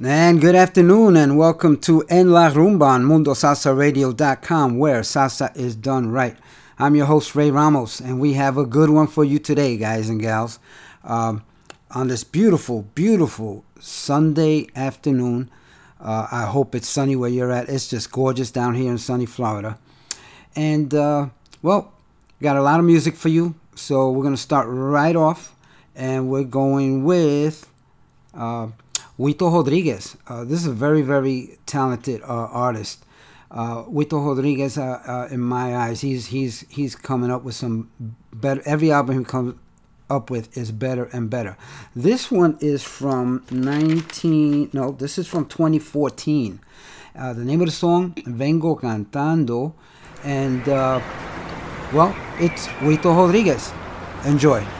And good afternoon, and welcome to En La Rumba on MundoSalsaRadio.com, where salsa is done right. I'm your host, Ray Ramos, and we have a good one for you today, guys and gals. Um, on this beautiful, beautiful Sunday afternoon. Uh, I hope it's sunny where you're at. It's just gorgeous down here in sunny Florida. And, uh, well, got a lot of music for you, so we're going to start right off, and we're going with. Uh, Huito Rodriguez. Uh, this is a very, very talented uh, artist. Uh, Rodriguez, uh, uh, in my eyes, he's he's he's coming up with some better. Every album he comes up with is better and better. This one is from 19. No, this is from 2014. Uh, the name of the song, Vengo Cantando, and well, it's Huito Rodriguez. Enjoy.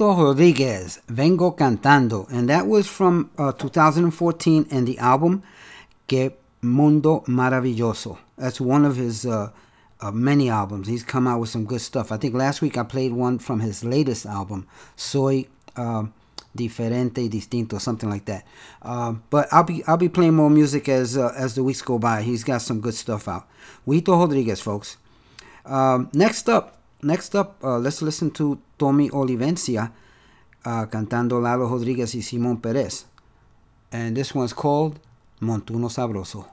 Was Rodriguez, Vengo Cantando. And that was from uh, 2014 and the album Que Mundo Maravilloso. That's one of his uh, uh, many albums. He's come out with some good stuff. I think last week I played one from his latest album, Soy um, Diferente Distinto, something like that. Um, but I'll be I'll be playing more music as uh, as the weeks go by. He's got some good stuff out. Huito Rodriguez, folks. Um, next up, next up, uh, let's listen to Tommy Olivencia uh, cantando Lalo Rodriguez y Simon Perez. And this one's called Montuno Sabroso.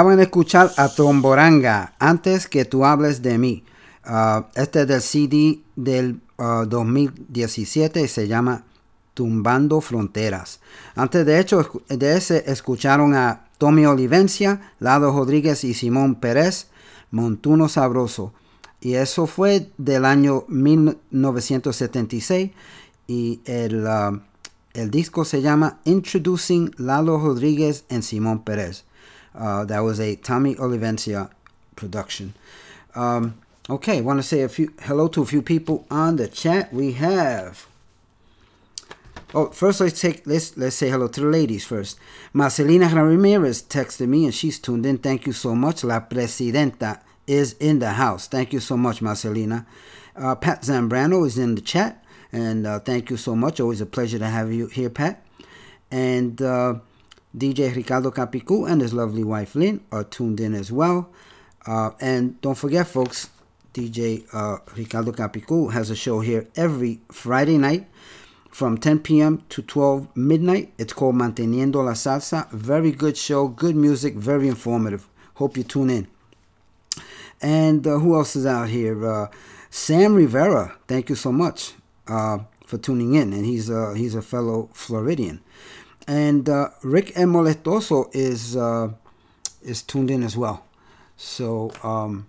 Acaban de escuchar a Tromboranga, antes que tú hables de mí. Uh, este es del CD del uh, 2017 y se llama Tumbando Fronteras. Antes de hecho de ese escucharon a Tommy Olivencia, Lado Rodríguez y Simón Pérez, Montuno Sabroso. Y eso fue del año 1976 y el, uh, el disco se llama Introducing Lalo Rodríguez and Simón Pérez. Uh, that was a Tommy Olivencia production. Um, okay, want to say a few hello to a few people on the chat. We have. Oh, first let's take let's let's say hello to the ladies first. Marcelina Ramirez texted me and she's tuned in. Thank you so much. La Presidenta is in the house. Thank you so much, Marcelina. Uh, Pat Zambrano is in the chat, and uh, thank you so much. Always a pleasure to have you here, Pat. And uh, DJ Ricardo Capicu and his lovely wife Lynn are tuned in as well. Uh, and don't forget, folks, DJ uh, Ricardo Capicu has a show here every Friday night from 10 p.m. to 12 midnight. It's called Manteniendo la Salsa. Very good show, good music, very informative. Hope you tune in. And uh, who else is out here? Uh, Sam Rivera. Thank you so much uh, for tuning in, and he's uh, he's a fellow Floridian. And uh, Rick M. Molestoso is uh, is tuned in as well. So um,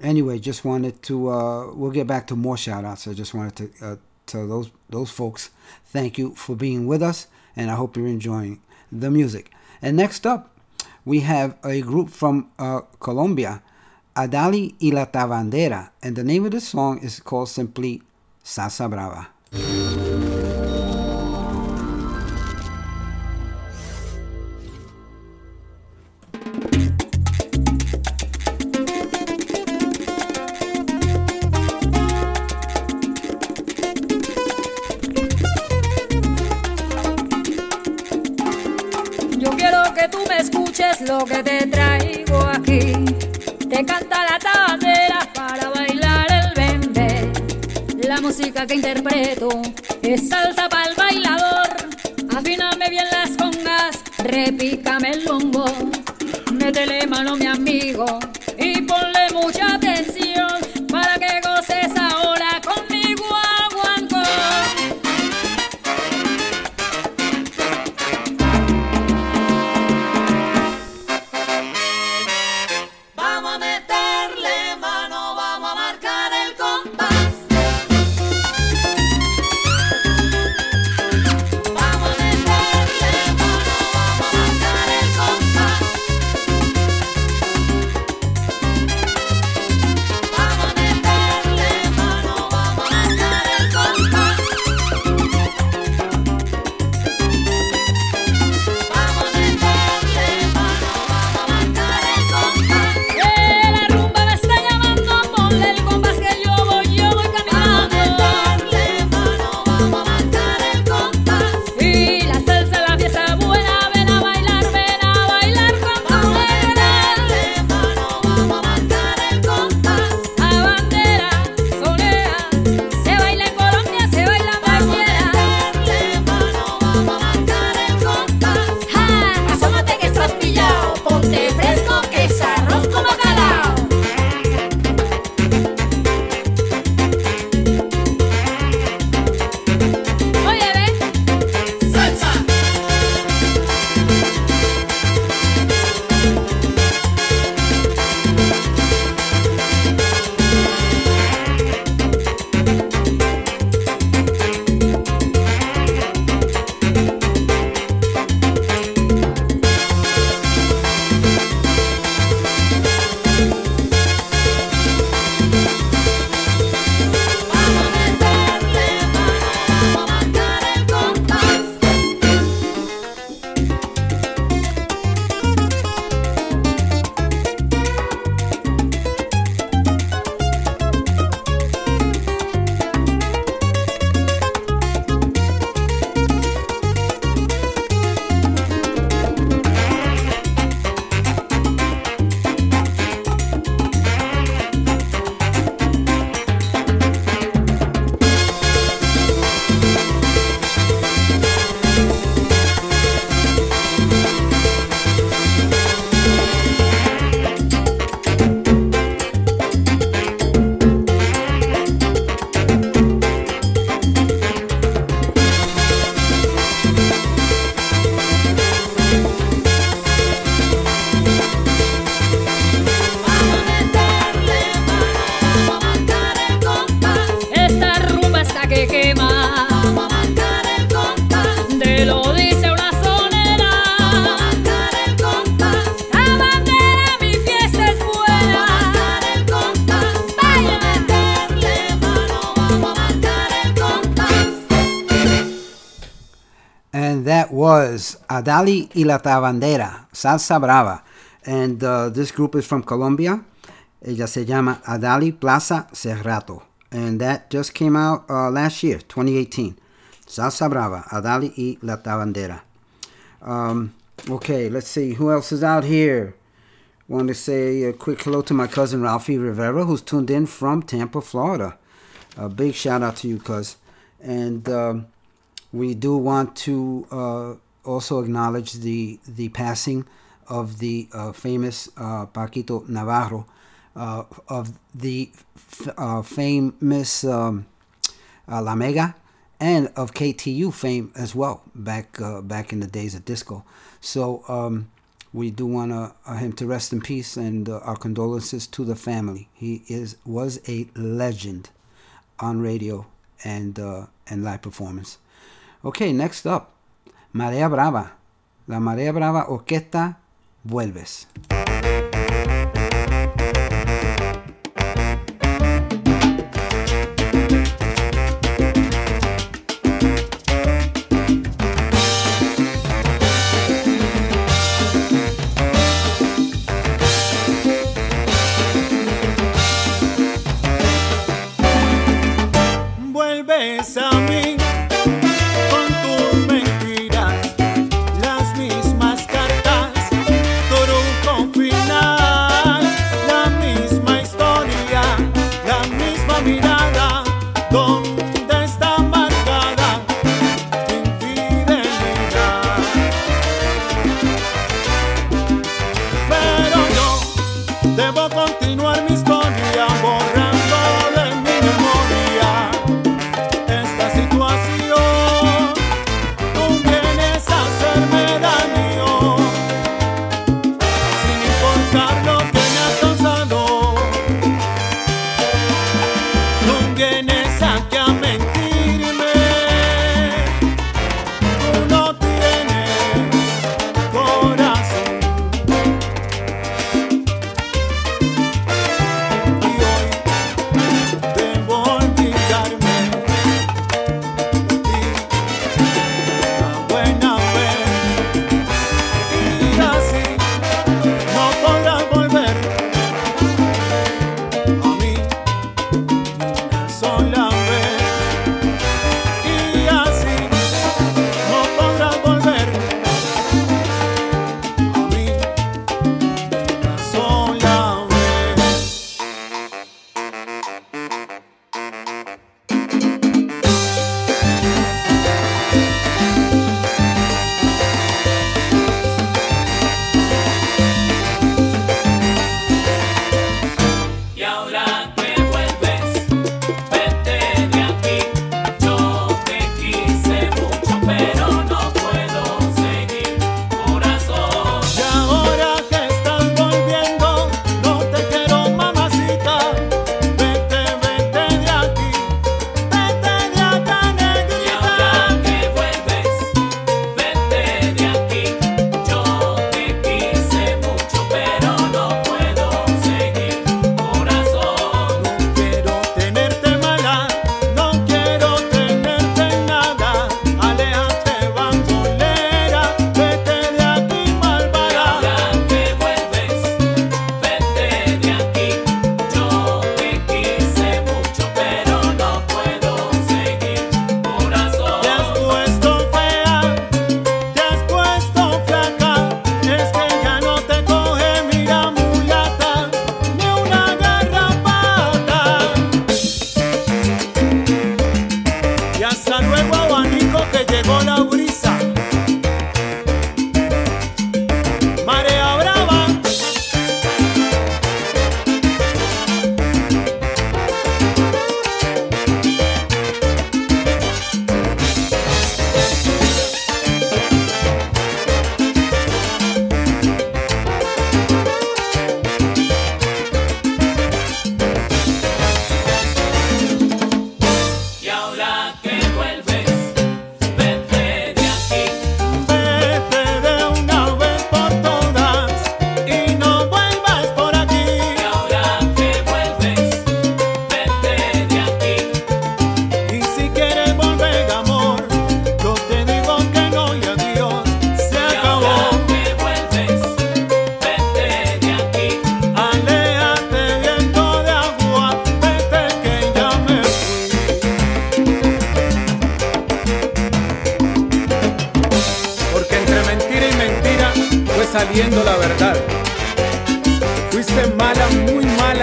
anyway, just wanted to uh, we'll get back to more shout outs. I just wanted to uh, tell those those folks thank you for being with us, and I hope you're enjoying the music. And next up, we have a group from uh, Colombia, Adali y la Tabandera, and the name of the song is called simply Salsa Brava. Que interpreto es salsa para el bailador. Afíname bien las congas, repícame el bombo. Métele mano mi amigo Adali y la Tabandera, Salsa Brava. And uh, this group is from Colombia. Ella se llama Adali Plaza Cerrato. And that just came out uh, last year, 2018. Salsa Brava, Adali y la Tabandera. Um, okay, let's see. Who else is out here? Want to say a quick hello to my cousin Ralphie Rivera, who's tuned in from Tampa, Florida. A big shout out to you, cuz. And um, we do want to uh, also acknowledge the the passing of the uh, famous uh, Paquito Navarro, uh, of the f- uh, famous um, uh, La Mega, and of KTU fame as well. Back uh, back in the days of disco. So um, we do want him to rest in peace, and our condolences to the family. He is was a legend on radio and and live performance. Okay, next up, Marea Brava. La Marea Brava Orquesta Vuelves.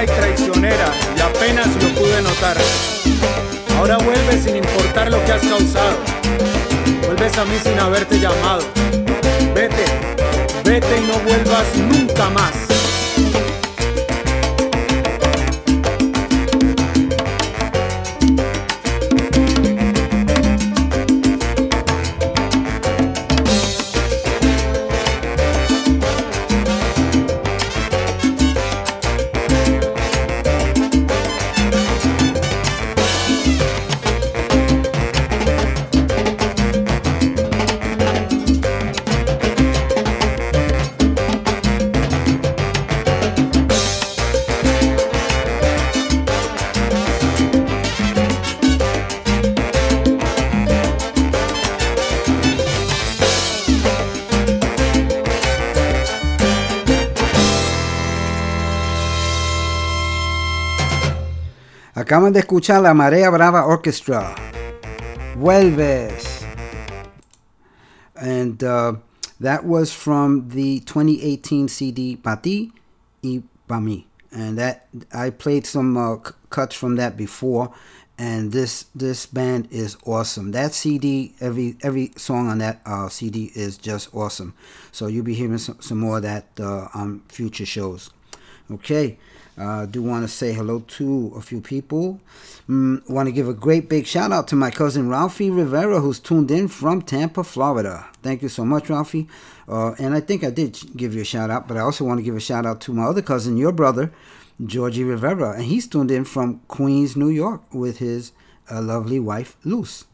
Traicionera, y apenas lo pude notar. Ahora vuelves sin importar lo que has causado. Vuelves a mí sin haberte llamado. Vete, vete y no vuelvas nunca más. Acaban de escuchar la Marea Brava Orchestra. Vuelves. And uh, that was from the 2018 CD Pati y Pa mí. And that I played some uh, cuts from that before. And this this band is awesome. That CD, every every song on that uh, CD is just awesome. So you'll be hearing some, some more of that uh, on future shows. Okay. Uh, do want to say hello to a few people. Mm, want to give a great big shout out to my cousin Ralphie Rivera, who's tuned in from Tampa, Florida. Thank you so much, Ralphie. Uh, and I think I did give you a shout out, but I also want to give a shout out to my other cousin, your brother, Georgie Rivera, and he's tuned in from Queens, New York, with his uh, lovely wife, Luz.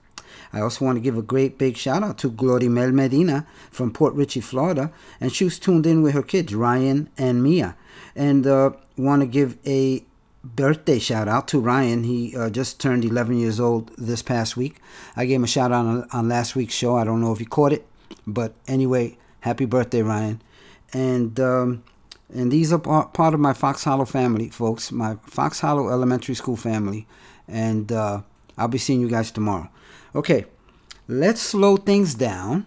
I also want to give a great big shout out to Glorimel Medina from Port Richey, Florida, and she's tuned in with her kids, Ryan and Mia. And uh, want to give a birthday shout out to Ryan. He uh, just turned 11 years old this past week. I gave him a shout out on, on last week's show. I don't know if you caught it, but anyway, happy birthday, Ryan. And um, and these are part, of my Fox Hollow family, folks. My Fox Hollow Elementary School family, and uh, I'll be seeing you guys tomorrow. Okay, let's slow things down.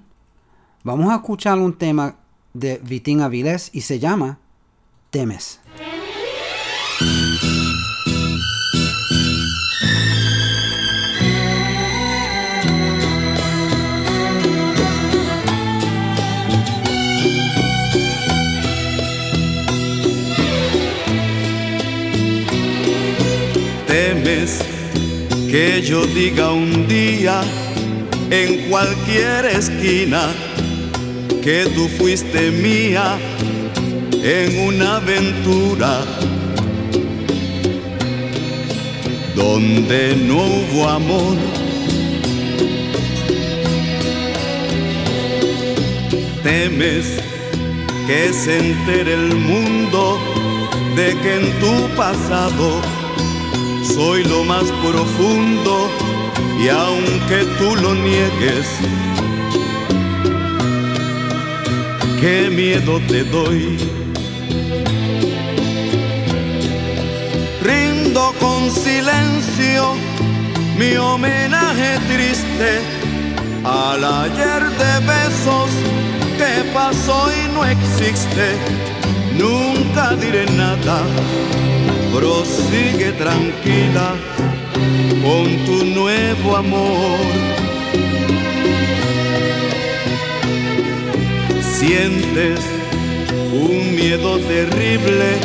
Vamos a escuchar un tema de Vitín Avilés y se llama. Temes que yo diga un día en cualquier esquina que tú fuiste mía en una aventura donde no hubo amor. Temes que se entere el mundo de que en tu pasado soy lo más profundo y aunque tú lo niegues, qué miedo te doy. Rindo con silencio mi homenaje triste al ayer de besos que pasó y no existe. Nunca diré nada, prosigue tranquila con tu nuevo amor. Sientes un miedo terrible,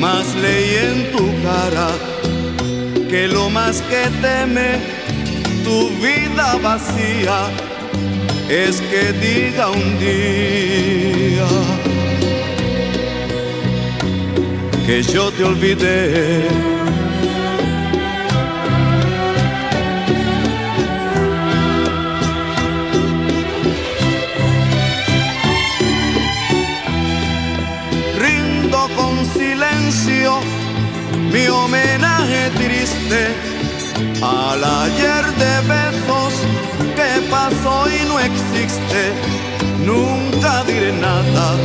más leí en tu cara que lo más que teme tu vida vacía es que diga un día que yo te olvidé. Rindo con silencio mi homenaje triste al ayer de besos que pasó y no existe. Nunca diré nada,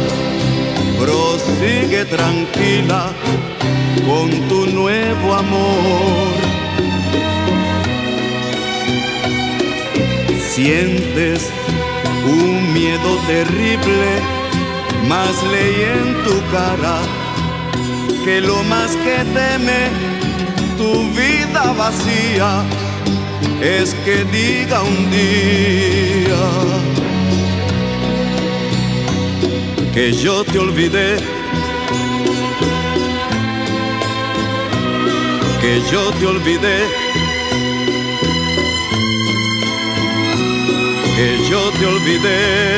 prosigue tranquila con tu nuevo amor. Sientes un miedo terrible, Más leí en tu cara que lo más que teme tu vida vacía es que diga un día que yo te olvidé, que yo te olvidé, que yo te olvidé.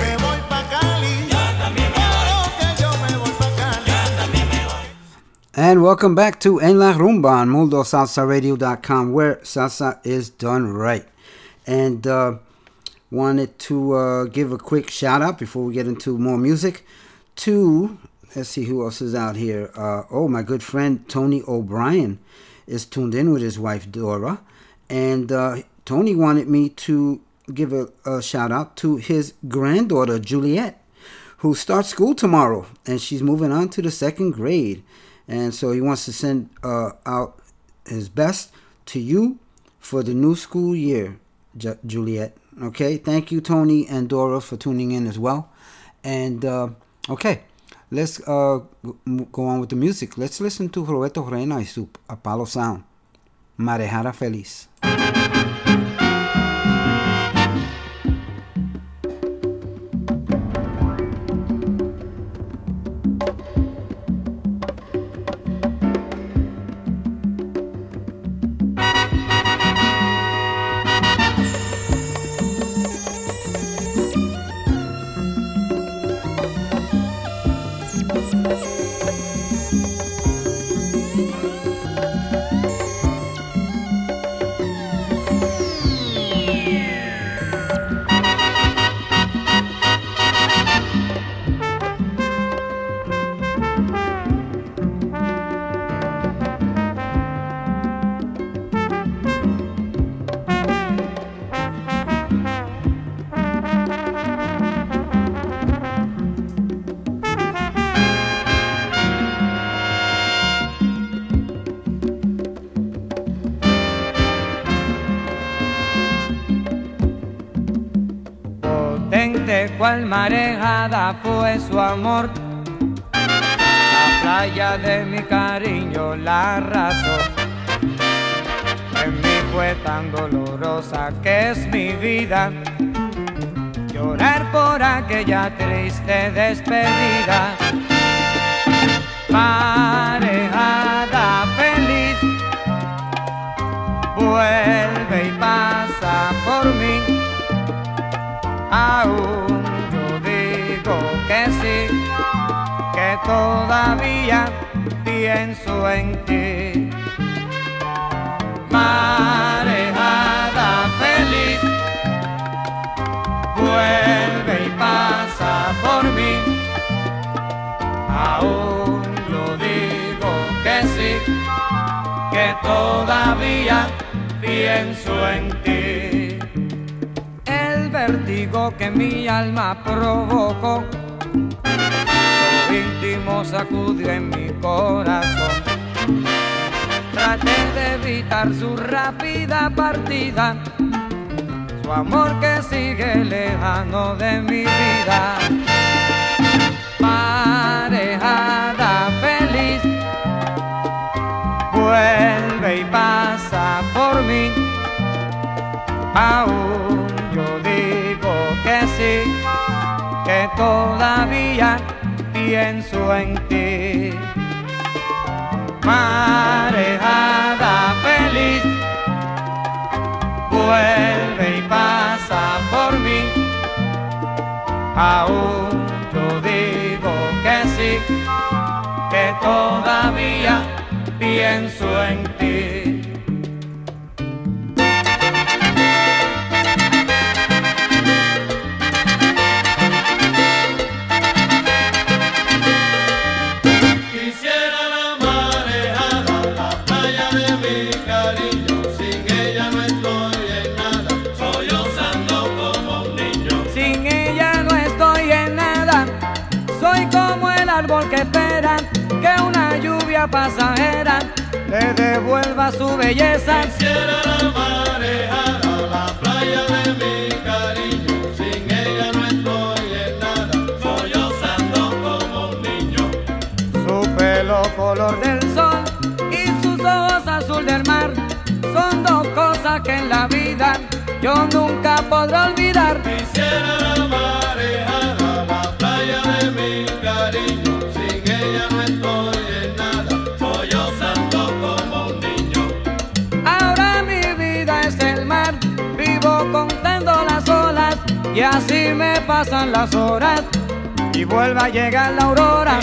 And welcome back to En La Rumba on MundoSalsaRadio.com, where salsa is done right. And uh, wanted to uh, give a quick shout out before we get into more music to, let's see who else is out here. Uh, oh, my good friend Tony O'Brien is tuned in with his wife Dora. And uh, Tony wanted me to give a, a shout out to his granddaughter Juliet, who starts school tomorrow and she's moving on to the second grade and so he wants to send uh, out his best to you for the new school year, Ju- Juliet. Okay, thank you, Tony and Dora, for tuning in as well. And uh, okay, let's uh, go on with the music. Let's listen to Roberto Roena y su Apollo Sound, Marejada Feliz. Potente cual marejada fue su amor. La playa de mi cariño la arrasó. En mí fue tan dolorosa que es mi vida. Llorar por aquella triste despedida. Marejada feliz, vuelve y pasa por mí. Aún yo digo que sí, que todavía pienso en ti. Marejada feliz, vuelve y pasa por mí. Aún yo digo que sí, que todavía pienso en ti. Que mi alma provocó, lo íntimo sacudió en mi corazón. Traté de evitar su rápida partida, su amor que sigue lejano de mi vida. Marejada feliz, vuelve y pasa por mí. Aún todavía pienso en ti. Marejada feliz, vuelve y pasa por mí. Aún yo digo que sí, que todavía pienso en ti. devuelva su belleza. Quisiera la marejar a la playa de mi cariño, sin ella no estoy en nada, sollozando como un niño. Su pelo color del sol y sus ojos azul del mar son dos cosas que en la vida yo nunca podré olvidar. Quisiera la marejar así me pasan las horas y vuelva a llegar la aurora.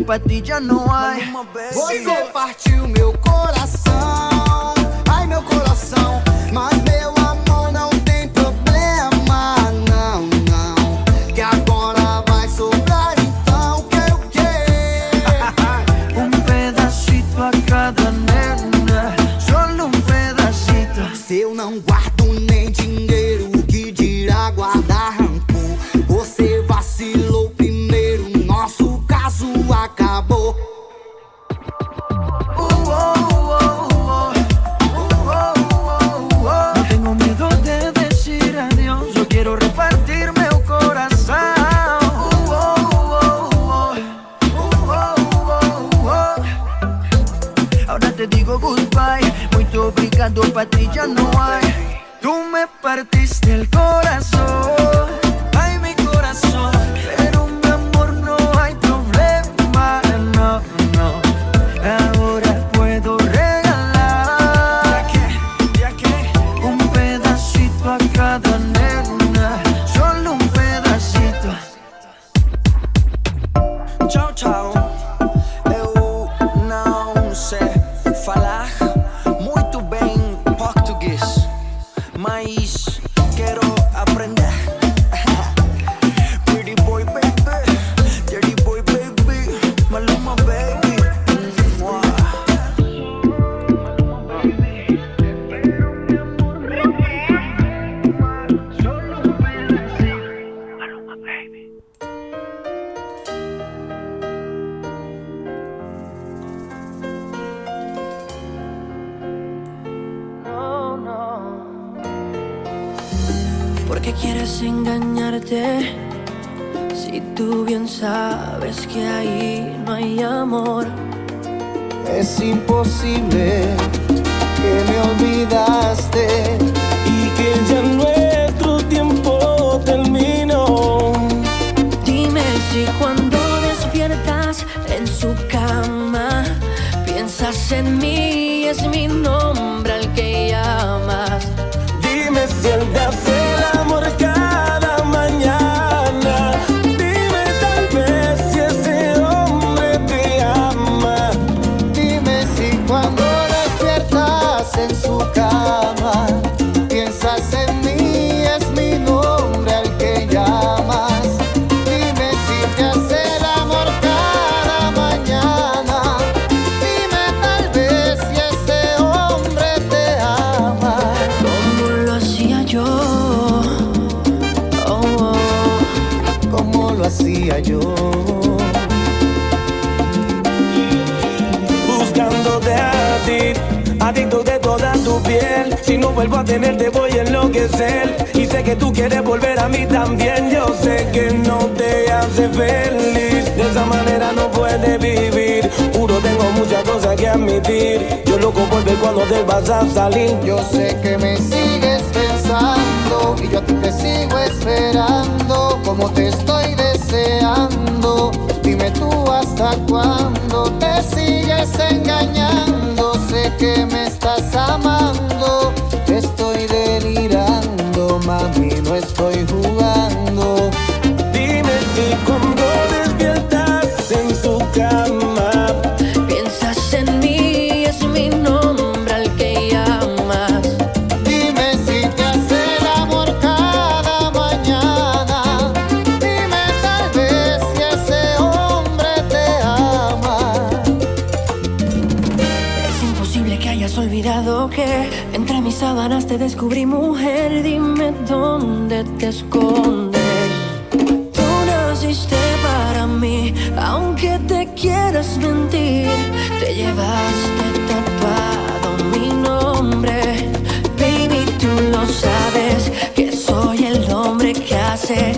pa' ti Te llevaste tatuado mi nombre. Baby, tú lo sabes que soy el hombre que hace.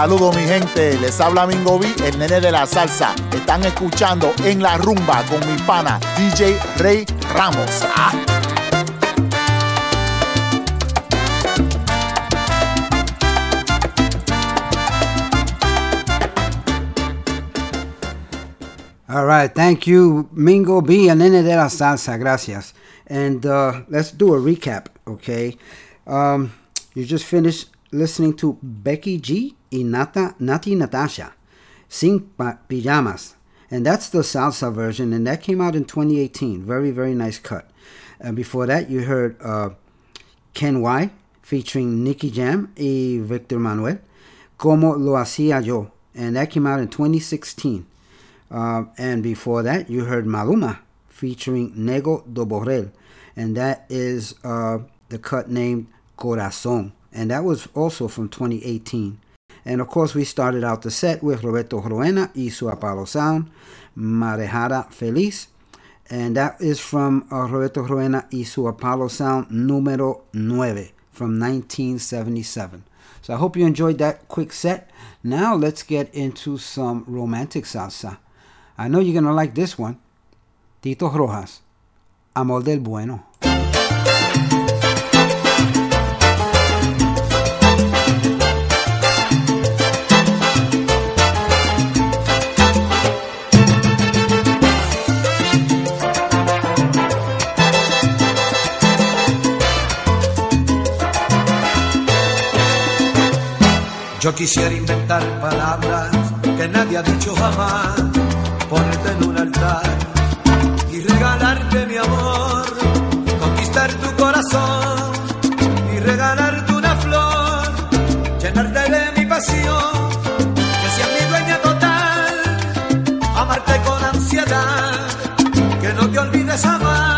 Saludos mi gente, les habla Mingo B, el nene de la salsa. Están escuchando en la rumba con mi pana DJ Rey Ramos. Ah. All right, thank you, Mingo B and Nene de la Salsa, gracias. And uh, let's do a recap, okay? Um, you just finished listening to Becky G y Nata, Natti Natasha, Sin Pa- Pijamas. And that's the salsa version, and that came out in 2018. Very, very nice cut. And before that, you heard uh, Ken Y featuring Nicky Jam y Victor Manuelle, Como Lo Hacía Yo, and that came out in 2016. Uh, and before that, you heard Maluma featuring Nego do Borel, and that is uh, the cut named Corazon, and that was also from 2018. And of course, we started out the set with Roberto Roena y su Apollo Sound, Marejada Feliz, and that is from uh, Roberto Roena y su Apollo Sound número 9 from 1977. So I hope you enjoyed that quick set. Now let's get into some romantic salsa. I know you're gonna like this one. Tito Rojas, Amor del Bueno. Yo quisiera inventar palabras que nadie ha dicho jamás, ponerte en un altar y regalarte mi amor, conquistar tu corazón y regalarte una flor, llenarte de mi pasión, que seas mi dueña total, amarte con ansiedad, que no te olvides amar.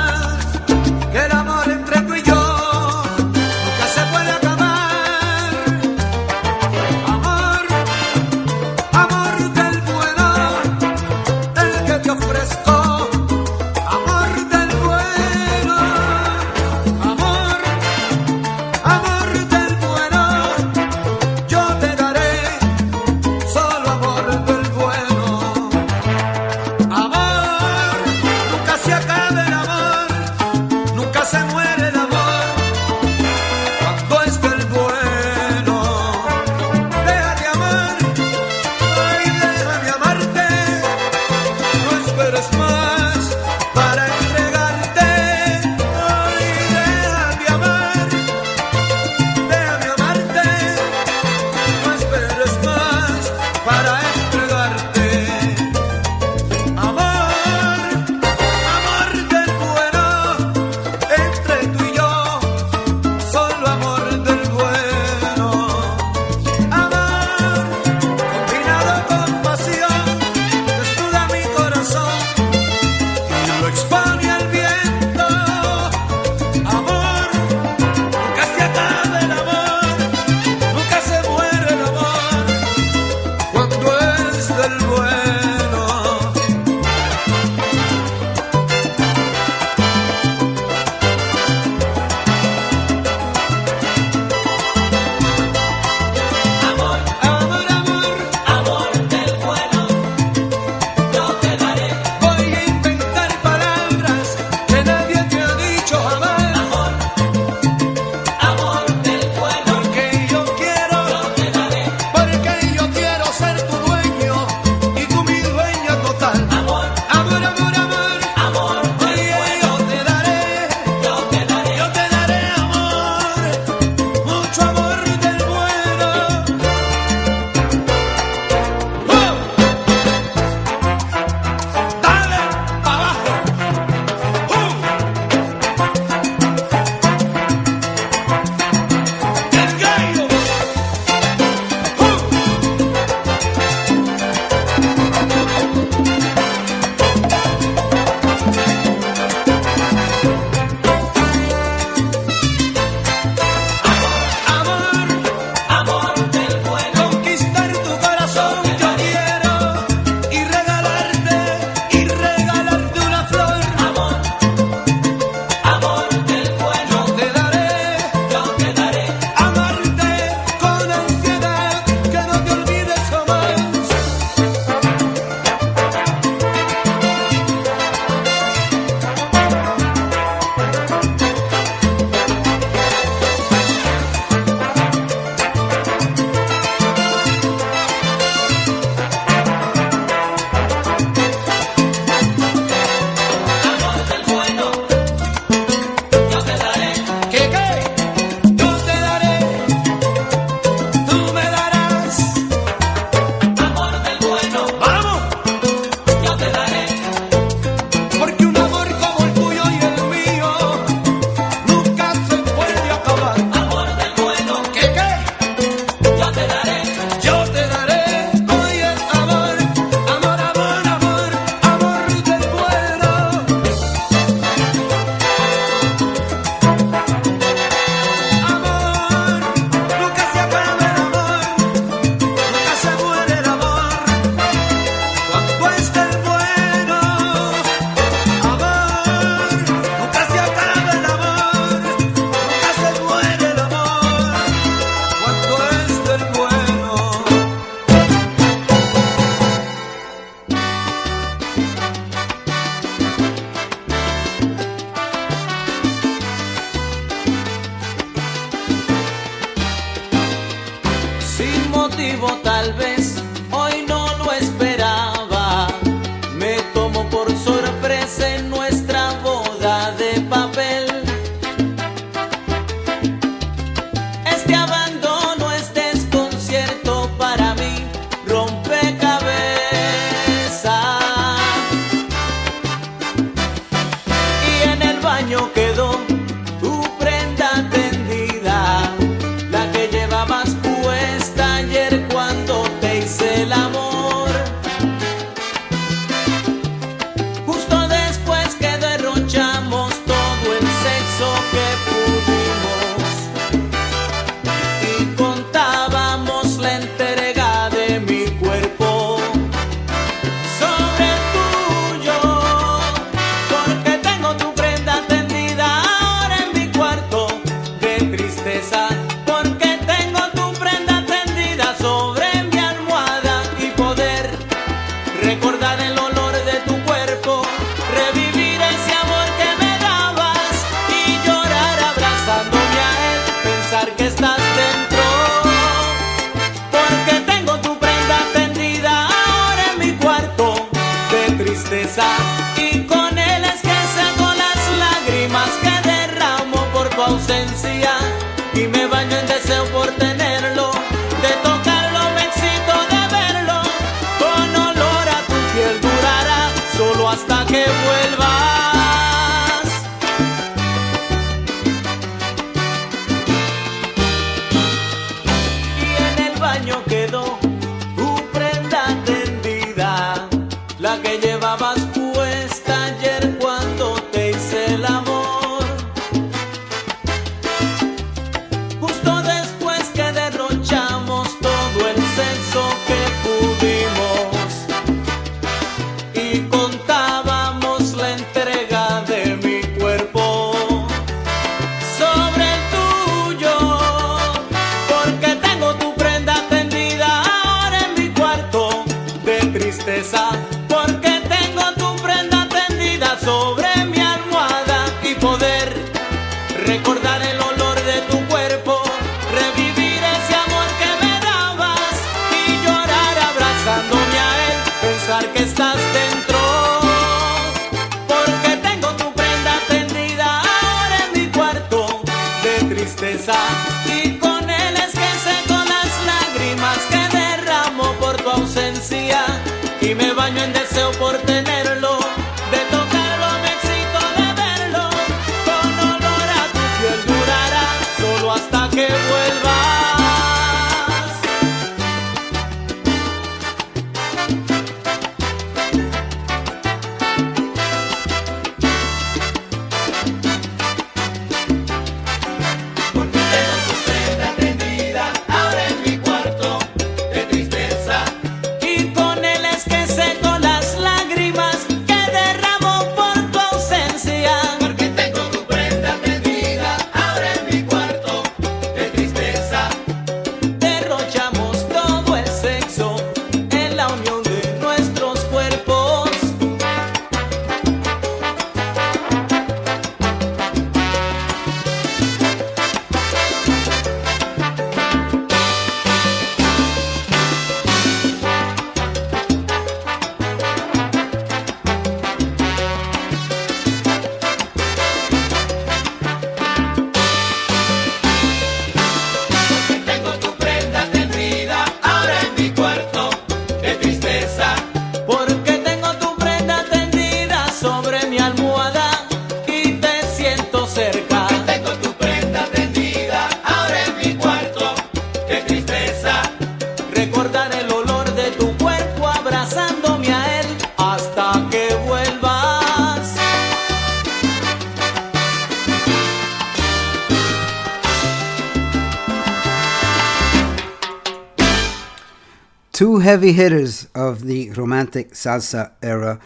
heavy hitters of the romantic salsa era,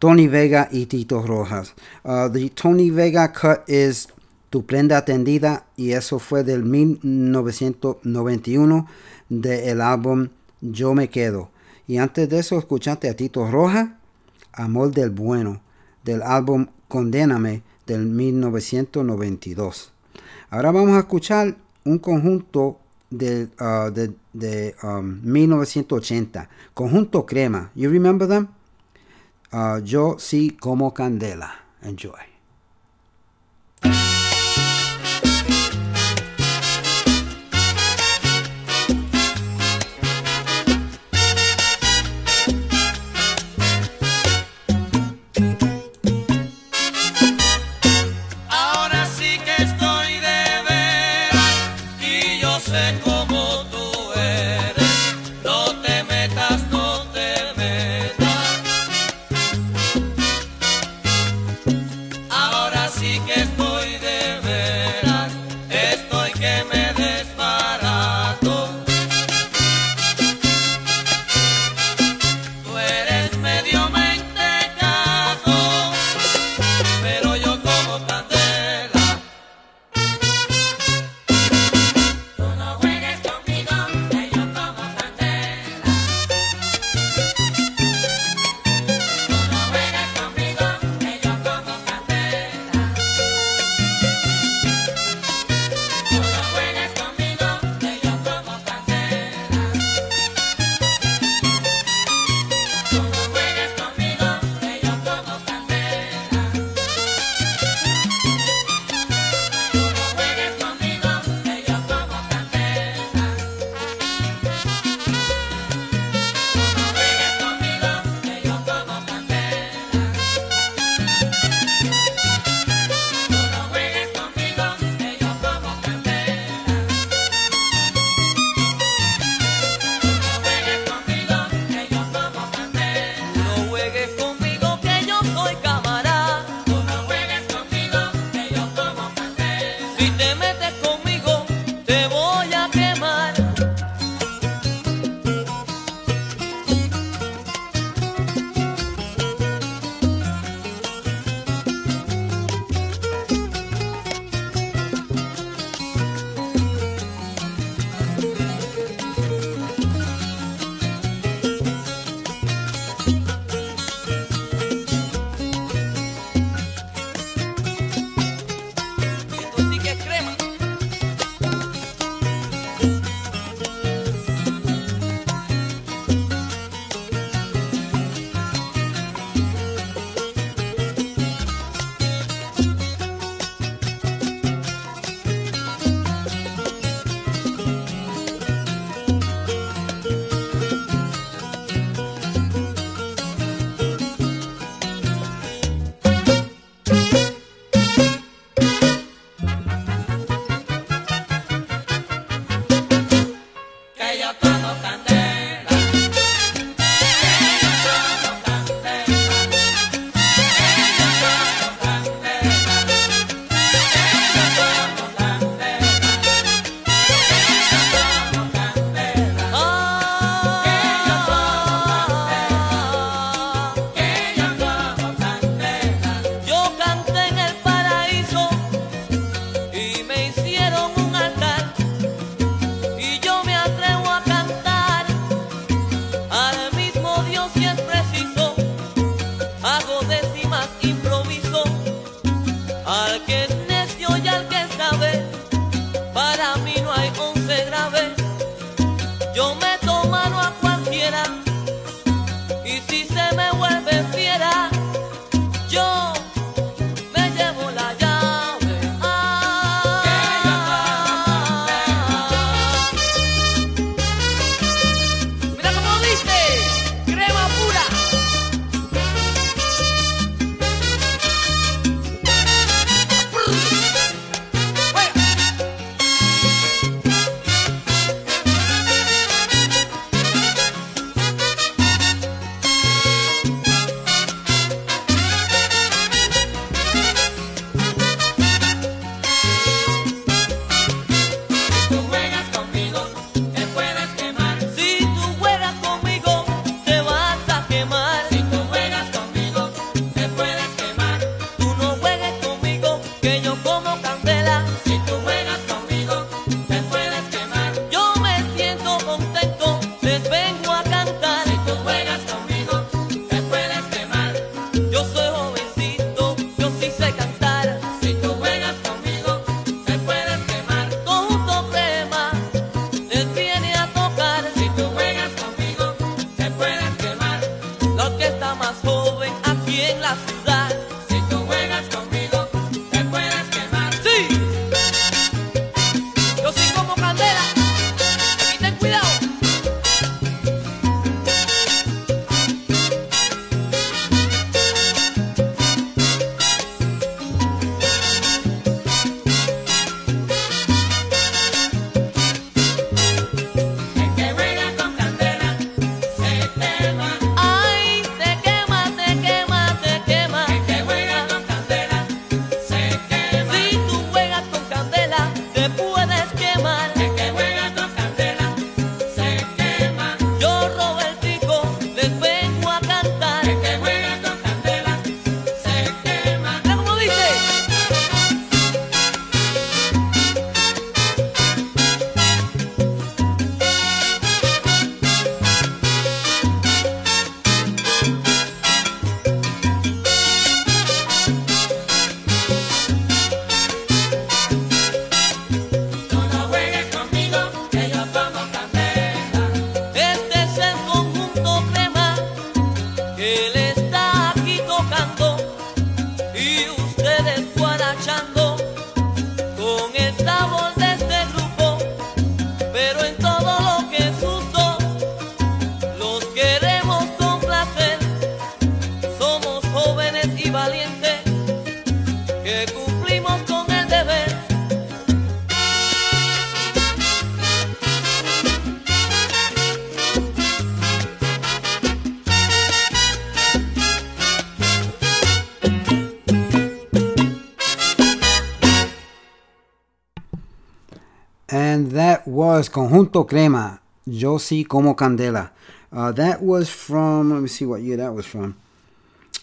Tony Vega y Tito Rojas. Uh, the Tony Vega cut is Tu prenda tendida y eso fue del 1991 del de álbum Yo me quedo. Y antes de eso escuchaste a Tito Rojas, Amor del Bueno, del álbum Condéname del 1992. Ahora vamos a escuchar un conjunto de, uh, de, de um, 1980. Conjunto Crema. You remember them? Uh, yo sí como candela. Enjoy. Conjunto Crema, Yo sí como candela. Uh, that was from, let me see what year that was from,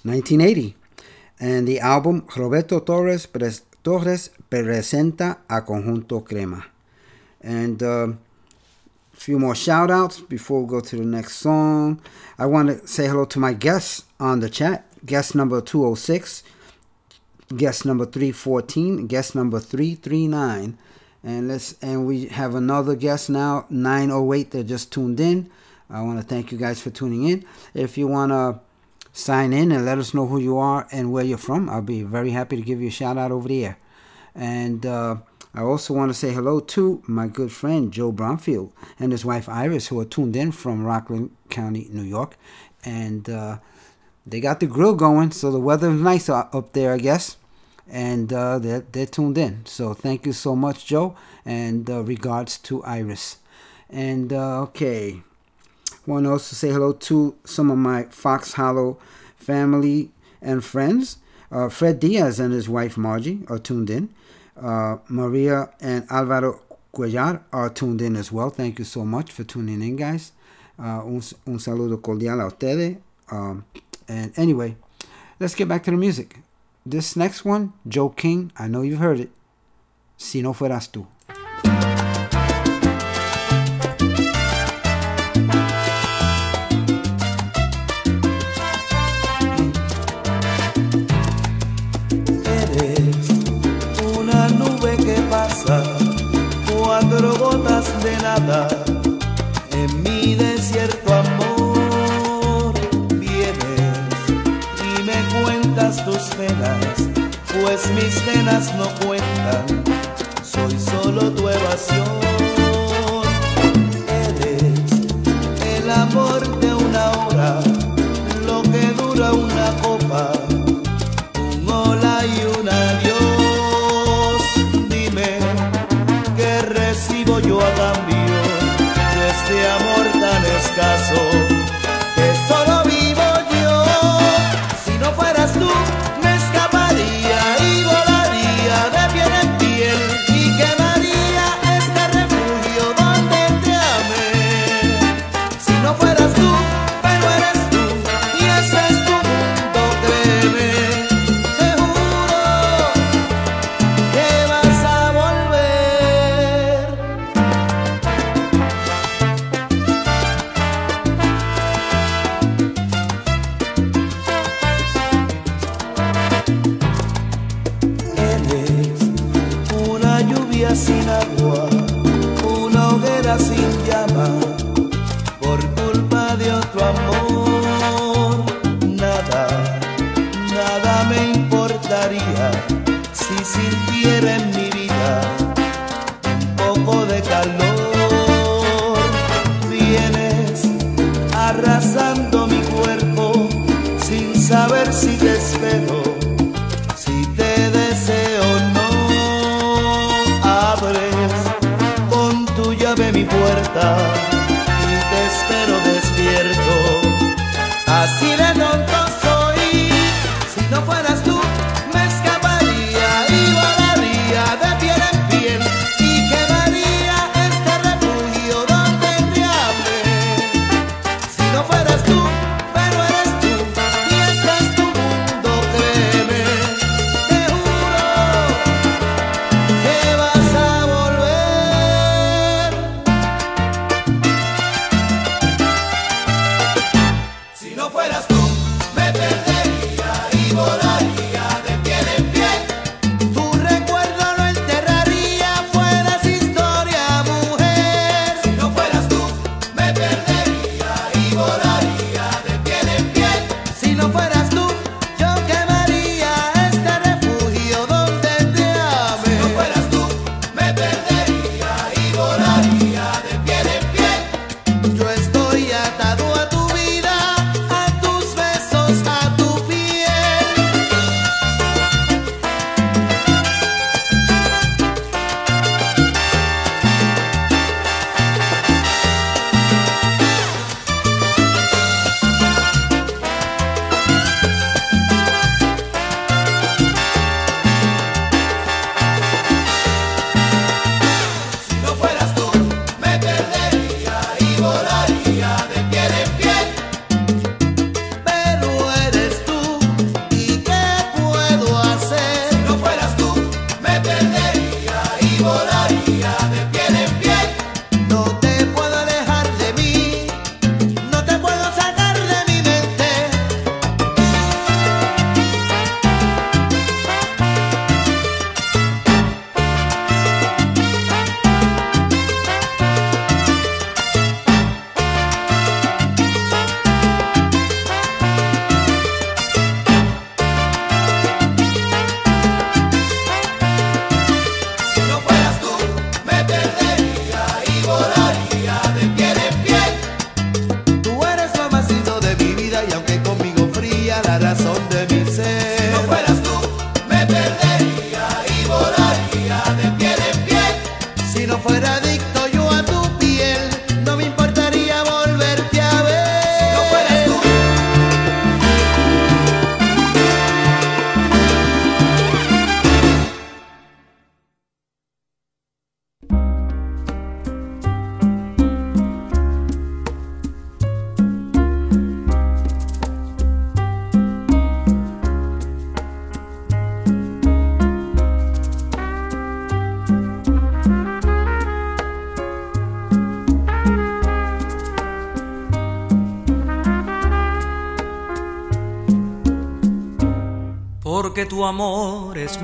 1980. And the album Roberto Torres, Pres- Torres presenta a Conjunto Crema. And uh, a few more shout outs before we go to the next song. I want to say hello to my guests on the chat. Guest number 206, guest number 314, guest number 339. And let's and we have another guest now, 908 that just tuned in. I want to thank you guys for tuning in. If you want to sign in and let us know who you are and where you're from, I'll be very happy to give you a shout out over the air. And uh, I also want to say hello to my good friend Joe Bromfield and his wife Iris, who are tuned in from Rockland County, New York. And uh, they got the grill going, so the weather is nice up up there, I guess. And uh, they're, they're tuned in. So thank you so much, Joe. And uh, regards to Iris. And uh, okay, want to also say hello to some of my Fox Hollow family and friends. Uh, Fred Diaz and his wife Margie are tuned in. Uh, Maria and Alvaro Cuellar are tuned in as well. Thank you so much for tuning in, guys. Uh, un, un saludo cordial a ustedes. Um, and anyway, let's get back to the music. This next one, Joe King, I know you've heard it. Si no fueras tú. cuatro gotas de nada en mi tus penas, pues mis penas no cuentan, soy solo tu evasión.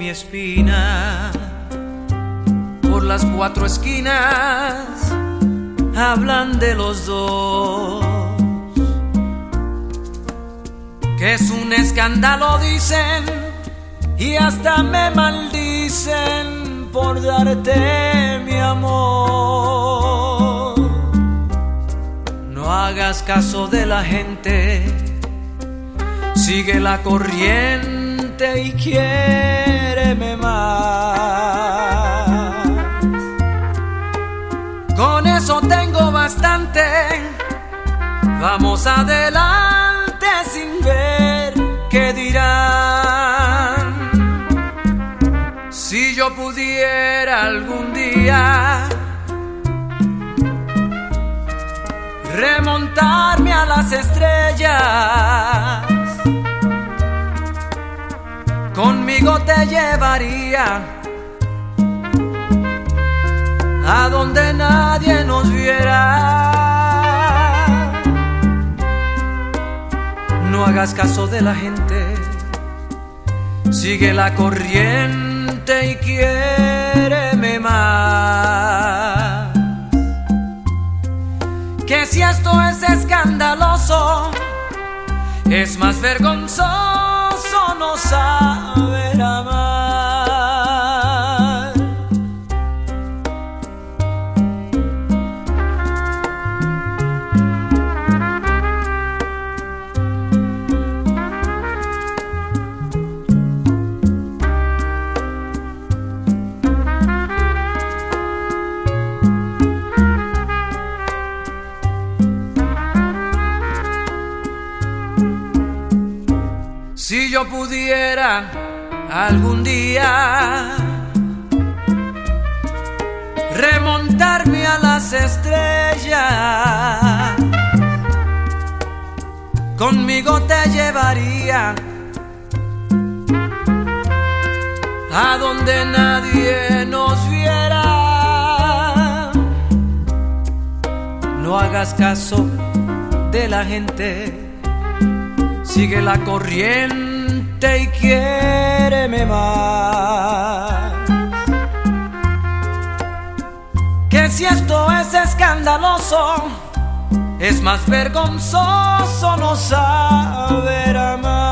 mi espina por las cuatro esquinas hablan de los dos. Que es un escándalo, dicen, y hasta me maldicen por darte mi amor. No hagas caso de la gente, sigue la corriente y quiere. Vamos adelante sin ver qué dirán. Si yo pudiera algún día remontarme a las estrellas, conmigo te llevaría a donde nadie nos viera. Hagas caso de la gente, sigue la corriente y quiéreme más. Que si esto es escandaloso, es más vergonzoso no saber pudiera algún día remontarme a las estrellas, conmigo te llevaría a donde nadie nos viera. No hagas caso de la gente sigue la corriente y quiéreme más. Que si esto es escandaloso, es más vergonzoso no saber amar.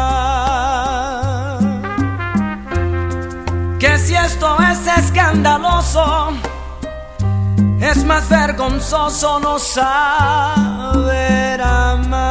Que si esto es escandaloso, es más vergonzoso no saber amar.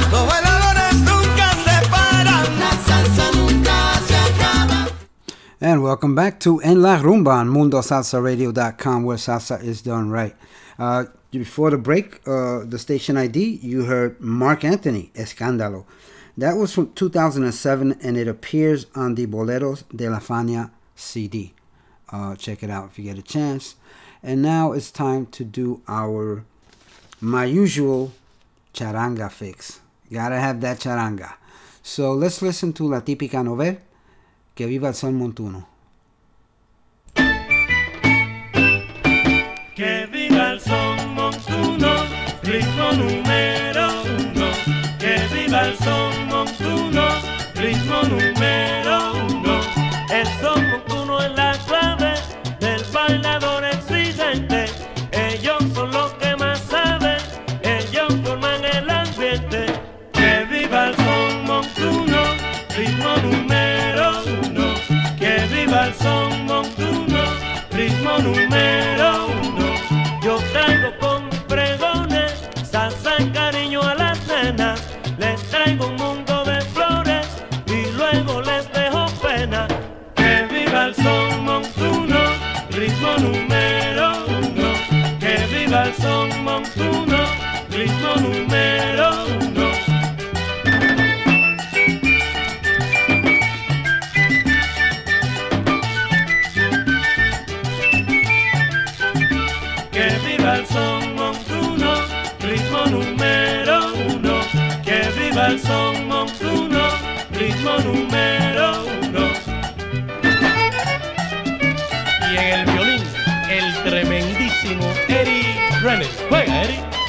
And welcome back to En La Rumba on MundoSalsaRadio.com, where salsa is done right. Uh, before the break, uh, the station ID, you heard Marc Anthony, Escándalo. That was from 2007, and it appears on the Boleros de la Fania CD. Uh, check it out if you get a chance. And now it's time to do our my usual charanga fix. Gotta have that charanga. So let's listen to La Típica Novel. Que viva el son montuno. Que viva el son montuno, ritmo número monzuno, ritmo número uno. Que viva el son monzuno, ritmo número uno. Y en el violín, el tremendísimo Eddie Renner. Juega, Eddie.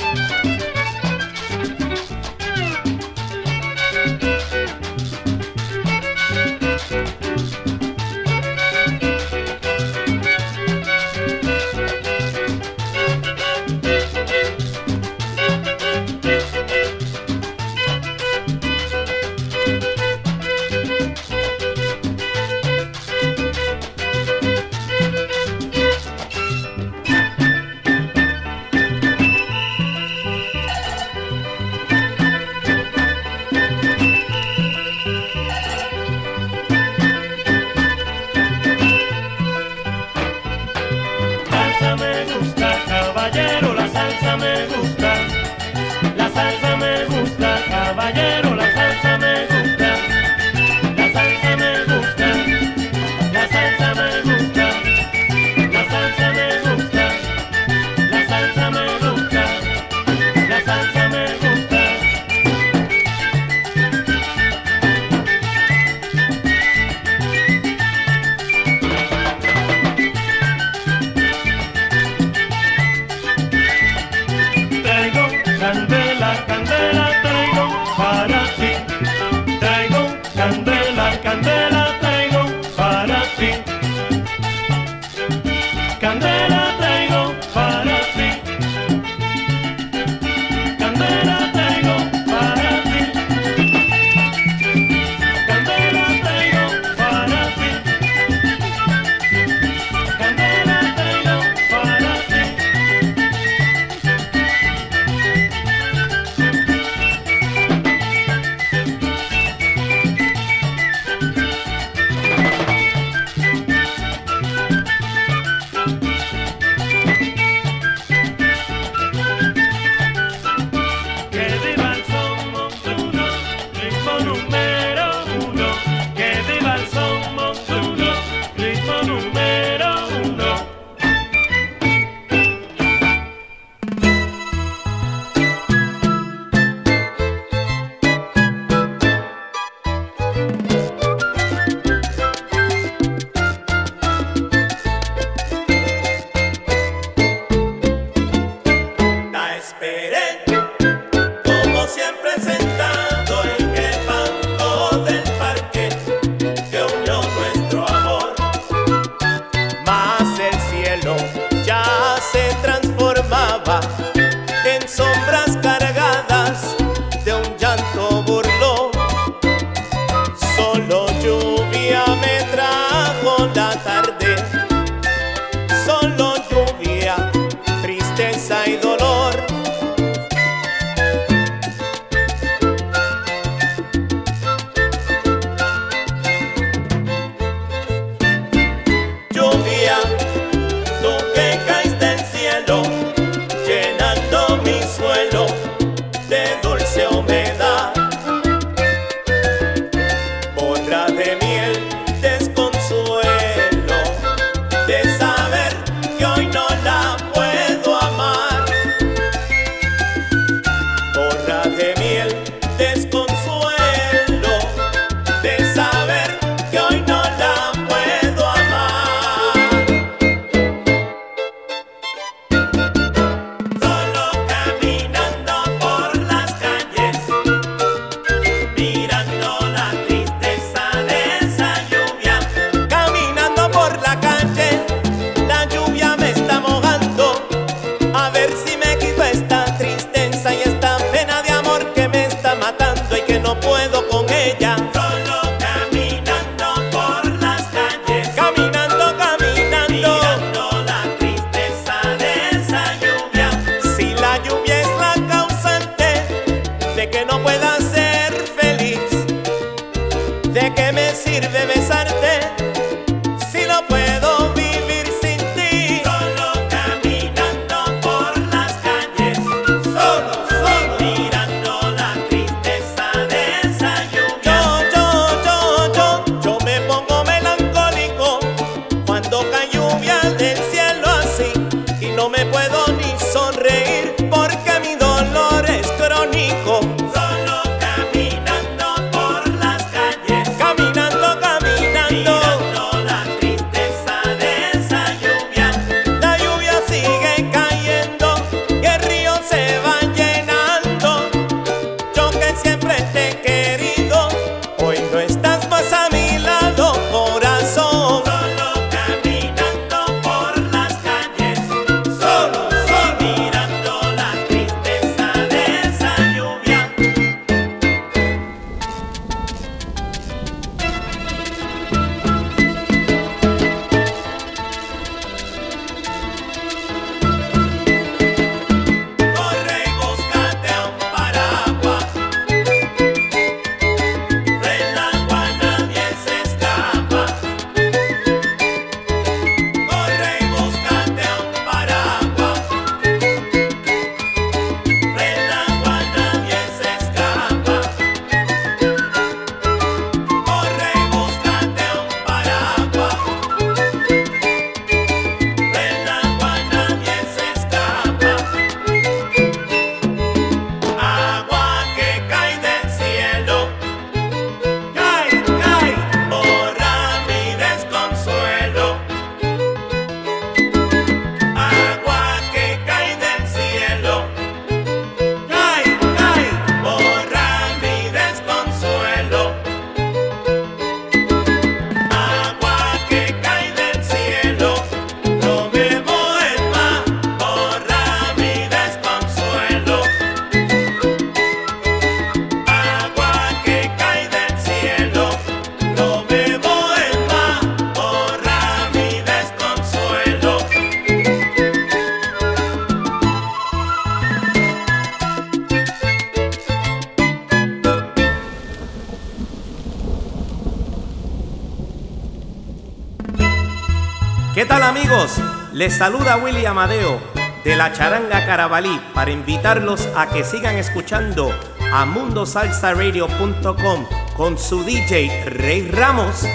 Les saluda Willy Amadeo de la Charanga Carabalí para invitarlos a que sigan escuchando a mundosalsaradio.com con su DJ Rey Ramos.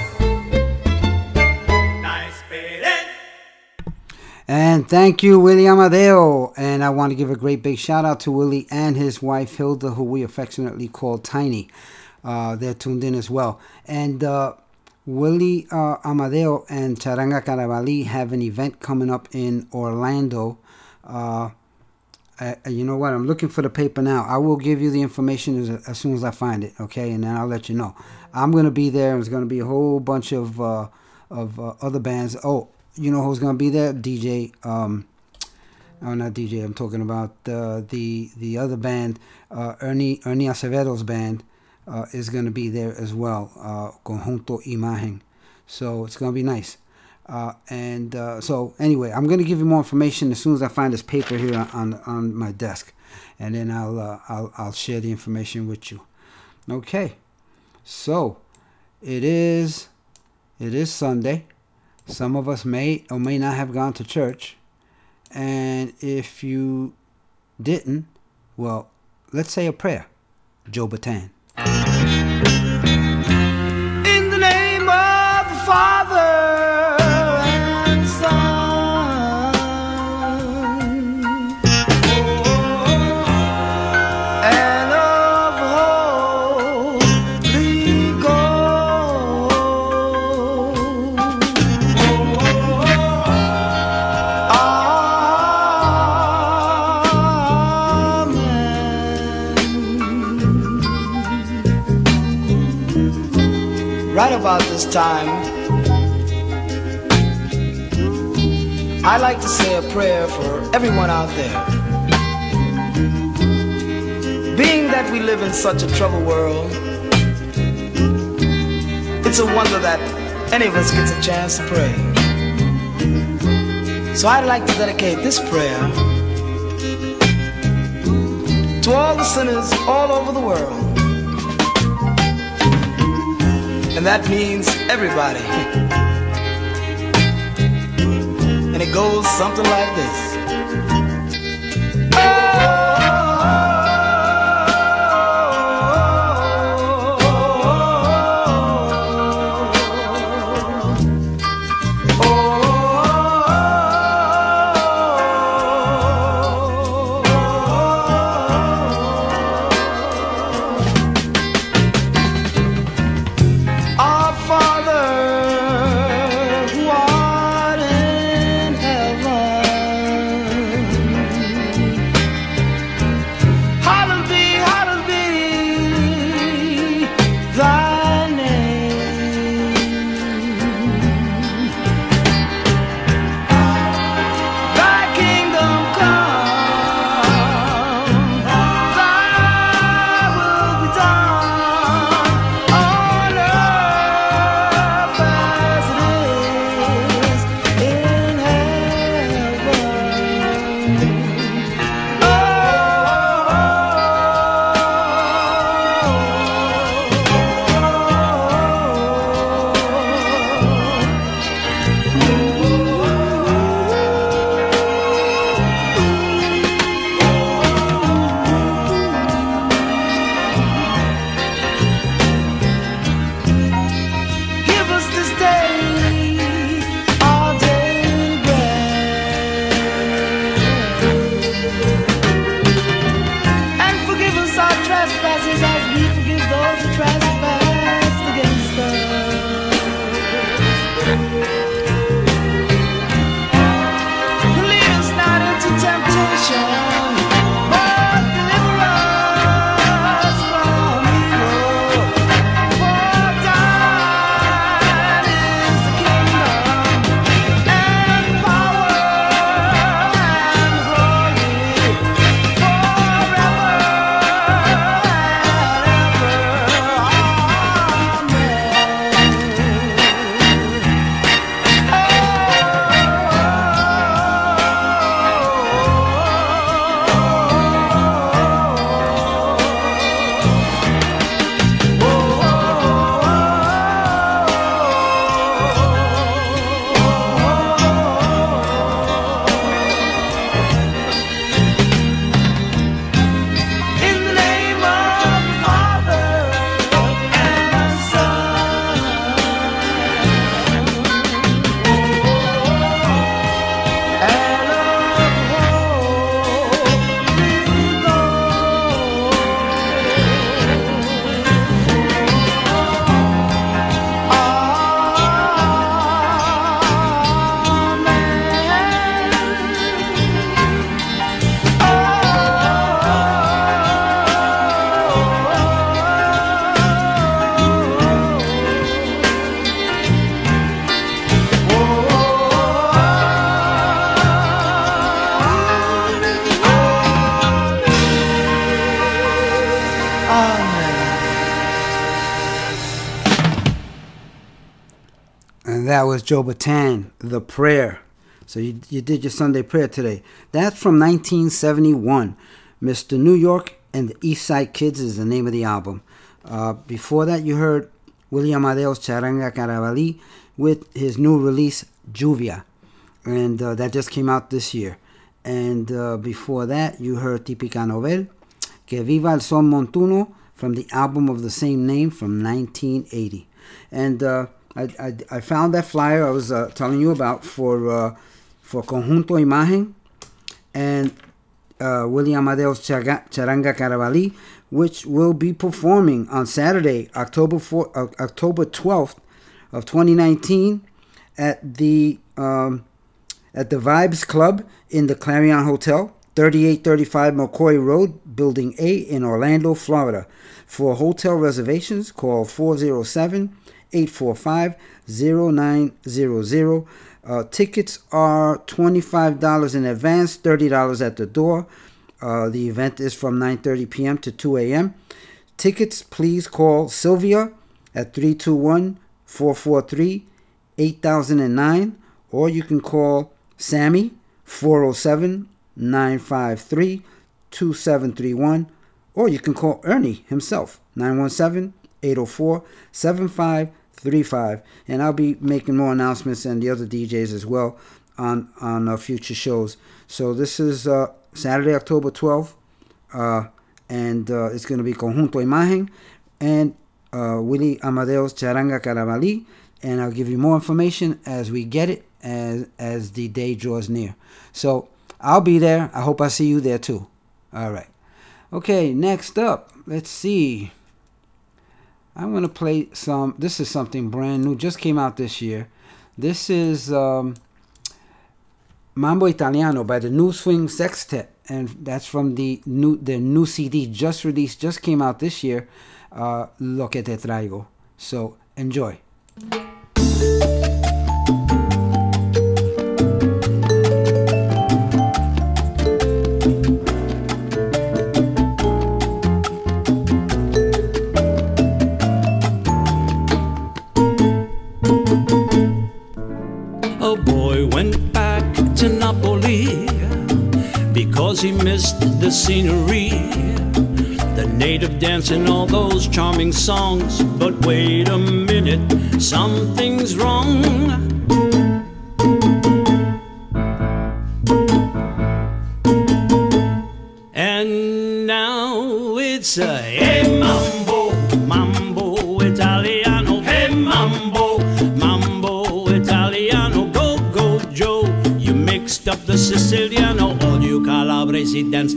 And thank you, Willie Amadeo. And I want to give a great big shout out to Willie and his wife Hilda, who we affectionately call Tiny. Uh, they're tuned in as well. And uh, Willie uh, Amadeo and Charanga Carabalí have an event coming up in Orlando. Uh, uh, you know what? I'm looking for the paper now. I will give you the information as, as soon as I find it, okay? And then I'll let you know. I'm gonna be there. There's gonna be a whole bunch of uh, of uh, other bands. Oh, you know who's gonna be there? DJ. Um, oh, not DJ. I'm talking about uh, the the other band, Ernie Ernie Acevedo's band, uh, is gonna be there as well. Uh, Conjunto Imagen. So it's gonna be nice. Uh, and uh, so anyway, I'm gonna give you more information as soon as I find this paper here on on my desk, and then I'll uh, I'll I'll share the information with you. Okay, so it is it is Sunday. Some of us may or may not have gone to church, and if you didn't, well, let's say a prayer. Joe Bataan. About this time, I like to say a prayer for everyone out there. Being that we live in such a troubled world, it's a wonder that any of us gets a chance to pray. So I'd like to dedicate this prayer to all the sinners all over the world. And that means everybody. and it goes something like this. Was Joe Bataan, The Prayer. So you, you did your Sunday prayer today. That's from 1971. Mr. New York and the East Side Kids is the name of the album. Uh, before that, you heard William Amadeo's Charanga Carabalí with his new release, Juvia. And uh, that just came out this year. And uh, before that, you heard Típica Novel, Que Viva el Son Montuno from the album of the same name from 1980. And uh, I, I, I found that flyer I was uh, telling you about for uh, for Conjunto Imagen and uh, William Amadeo's Chaga- Charanga Carabalí, which will be performing on Saturday, October 4, uh, October 12th of 2019 at the um, at the Vibes Club in the Clarion Hotel, 3835 McCoy Road, Building A in Orlando, Florida. For hotel reservations, call 407 845 0900. Uh, tickets are $25 in advance, $30 at the door. Uh, the event is from 9.30 p.m. to 2 a.m. Tickets, please call Sylvia at 321-443-8009 or you can call Sammy 407-953-2731 or you can call Ernie himself 917-804-7535 and I'll be making more announcements and the other DJs as well on on uh, future shows. So this is uh, Saturday, October 12th, uh, and uh, it's going to be Conjunto Imagen and uh, Willie Amadeo's Charanga Carabalí, and I'll give you more information as we get it as as the day draws near. So I'll be there. I hope I see you there too. All right. Okay, next up, let's see. I'm going to play some. This is something brand new, just came out this year. This is um, Mambo Italiano by the New Swing Sextet, and that's from the new the new CD just released, just came out this year. Uh, Lo que te traigo. So enjoy. Because he missed the scenery, the native dance, and all those charming songs. But wait a minute, something's wrong.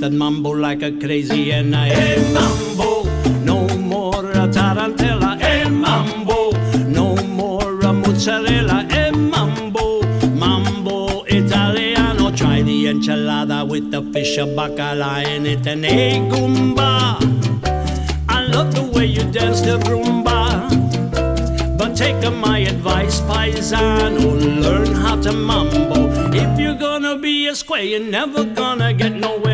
That mambo like a crazy, and I hey mambo, no more a tarantella, hey mambo, no more a mozzarella, hey mambo, mambo Italiano. Try the enchilada with the fish of bacala in it, and hey gumba. I love the way you dance the rumba. But take my advice, paisano, learn how to mambo. If you're gonna be a square, you're never gonna get nowhere.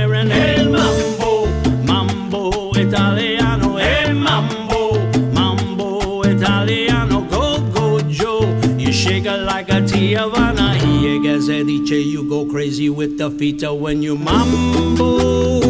With the feet when you mambo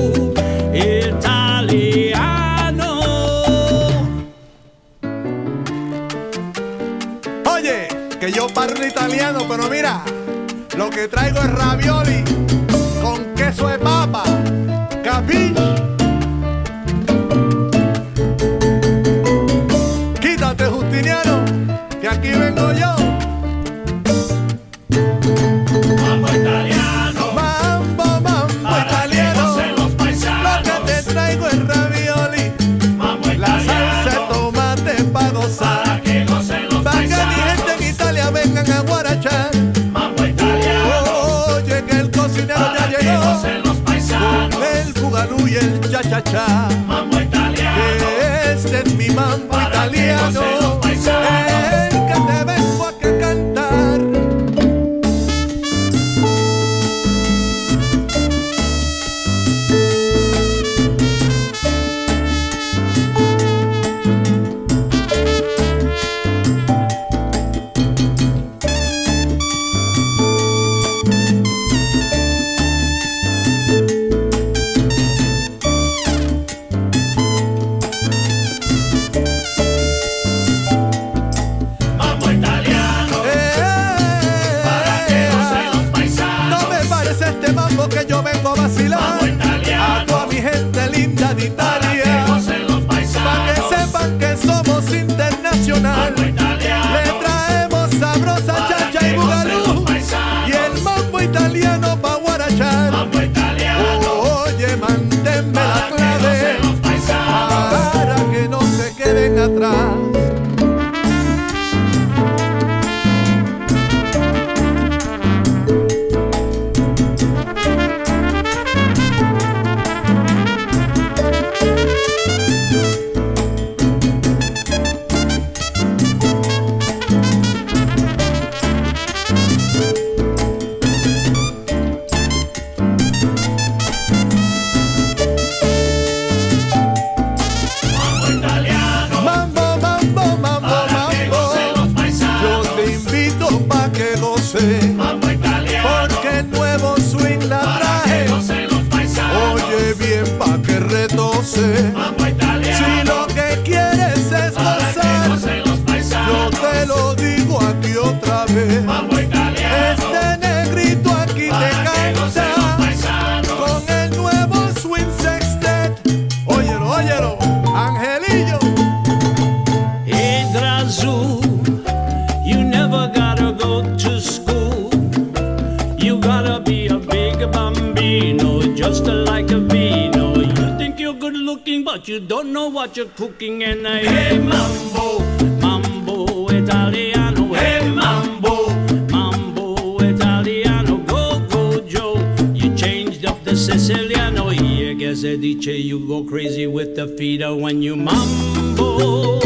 what you're cooking and I hey mambo, mambo Italiano, hey mambo, mambo Italiano, go go Joe, you changed up the Siciliano, yeah, guess I dice you go crazy with the feeder when you mambo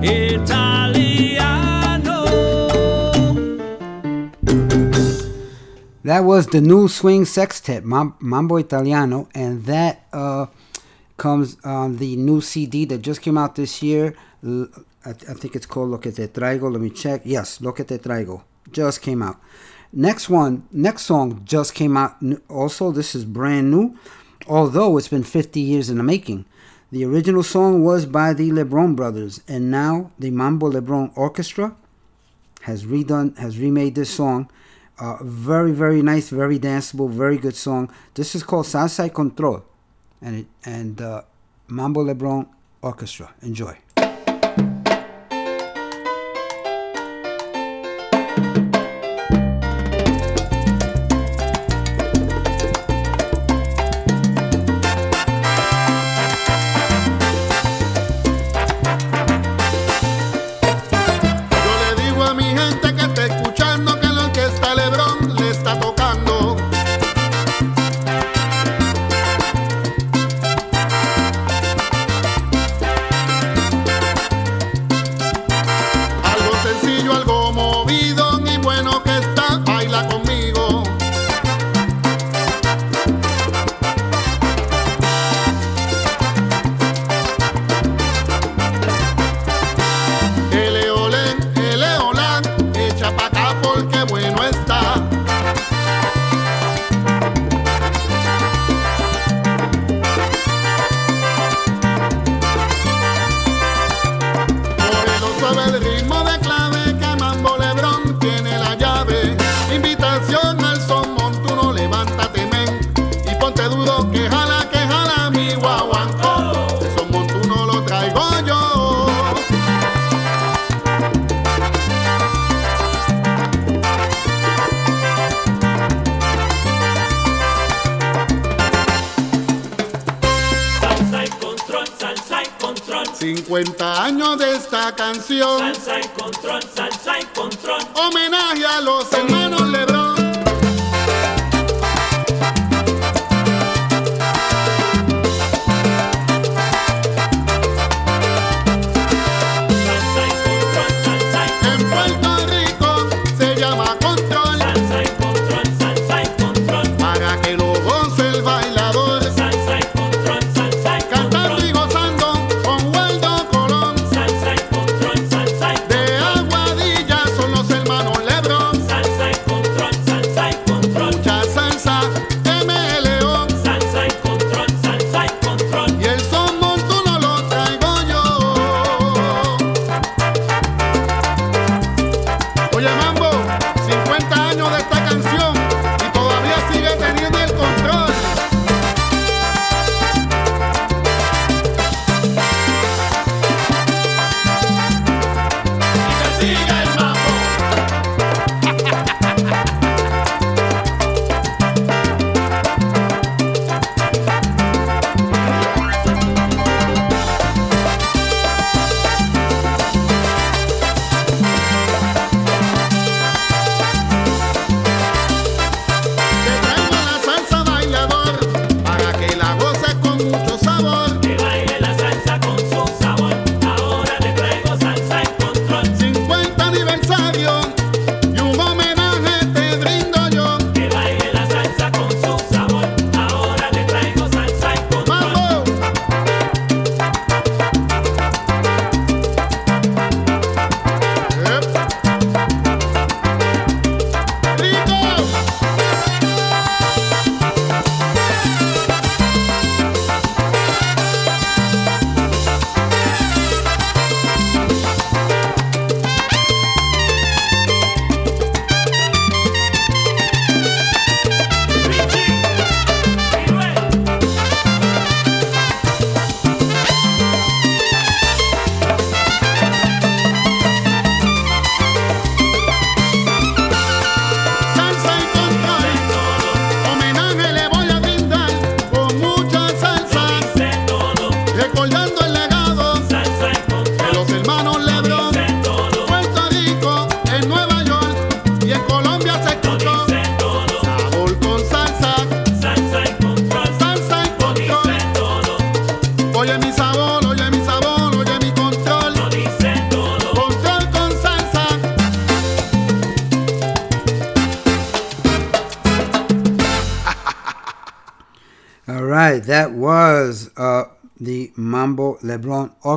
Italiano. That was the new swing sextet, Mambo Italiano, and that uh, comes on the new CD that just came out this year. I think it's called Lo que te traigo. Let me check. Yes, Lo que te traigo just came out. Next one, next song just came out. Also, this is brand new, although it's been 50 years in the making. The original song was by the LeBron brothers, and now the Mambo LeBron Orchestra has redone, has remade this song. Uh, very, very nice, very danceable, very good song. This is called Salsa y Control, and it, and uh, Mambo LeBron Orchestra. Enjoy.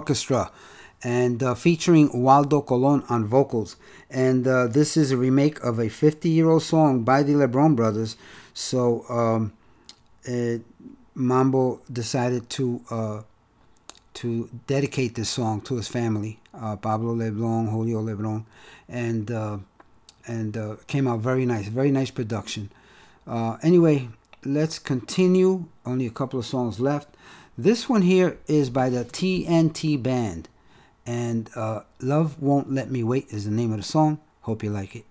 Orchestra, and uh, featuring Waldo Colon on vocals. And uh, this is a remake of a 50-year-old song by the Lebron brothers. So um, it, Mambo decided to uh, to dedicate this song to his family, uh, Pablo Lebron, Julio Lebron, and uh, and uh, came out very nice, very nice production. Anyway, let's continue. Only a couple of songs left. This one here is by the TNT Band, and uh, "Love Won't Let Me Wait" is the name of the song. Hope you like it.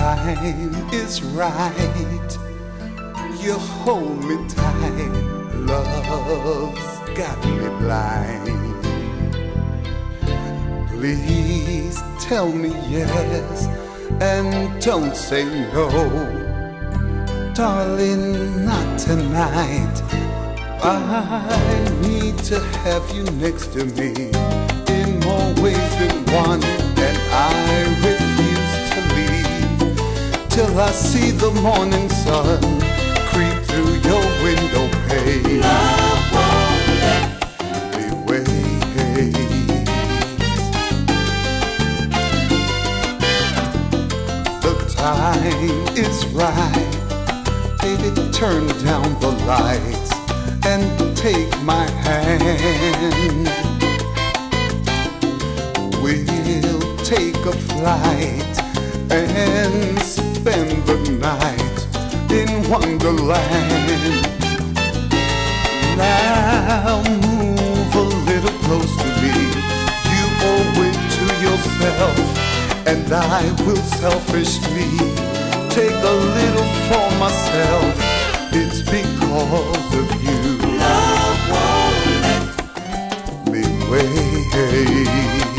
Time is right. You hold me tight. Love's got me blind. Please tell me yes and don't say no. Darling, not tonight. I need to have you next to me in more ways than one, and I till I see the morning sun creep through your window pane. Love won't let me wait. The time is right. Baby, turn down the lights and take my hand. We'll take a flight and night in Wonderland. Now move a little close to me. You owe it to yourself, and I will selfishly take a little for myself. It's because of you. Love won't let me wait.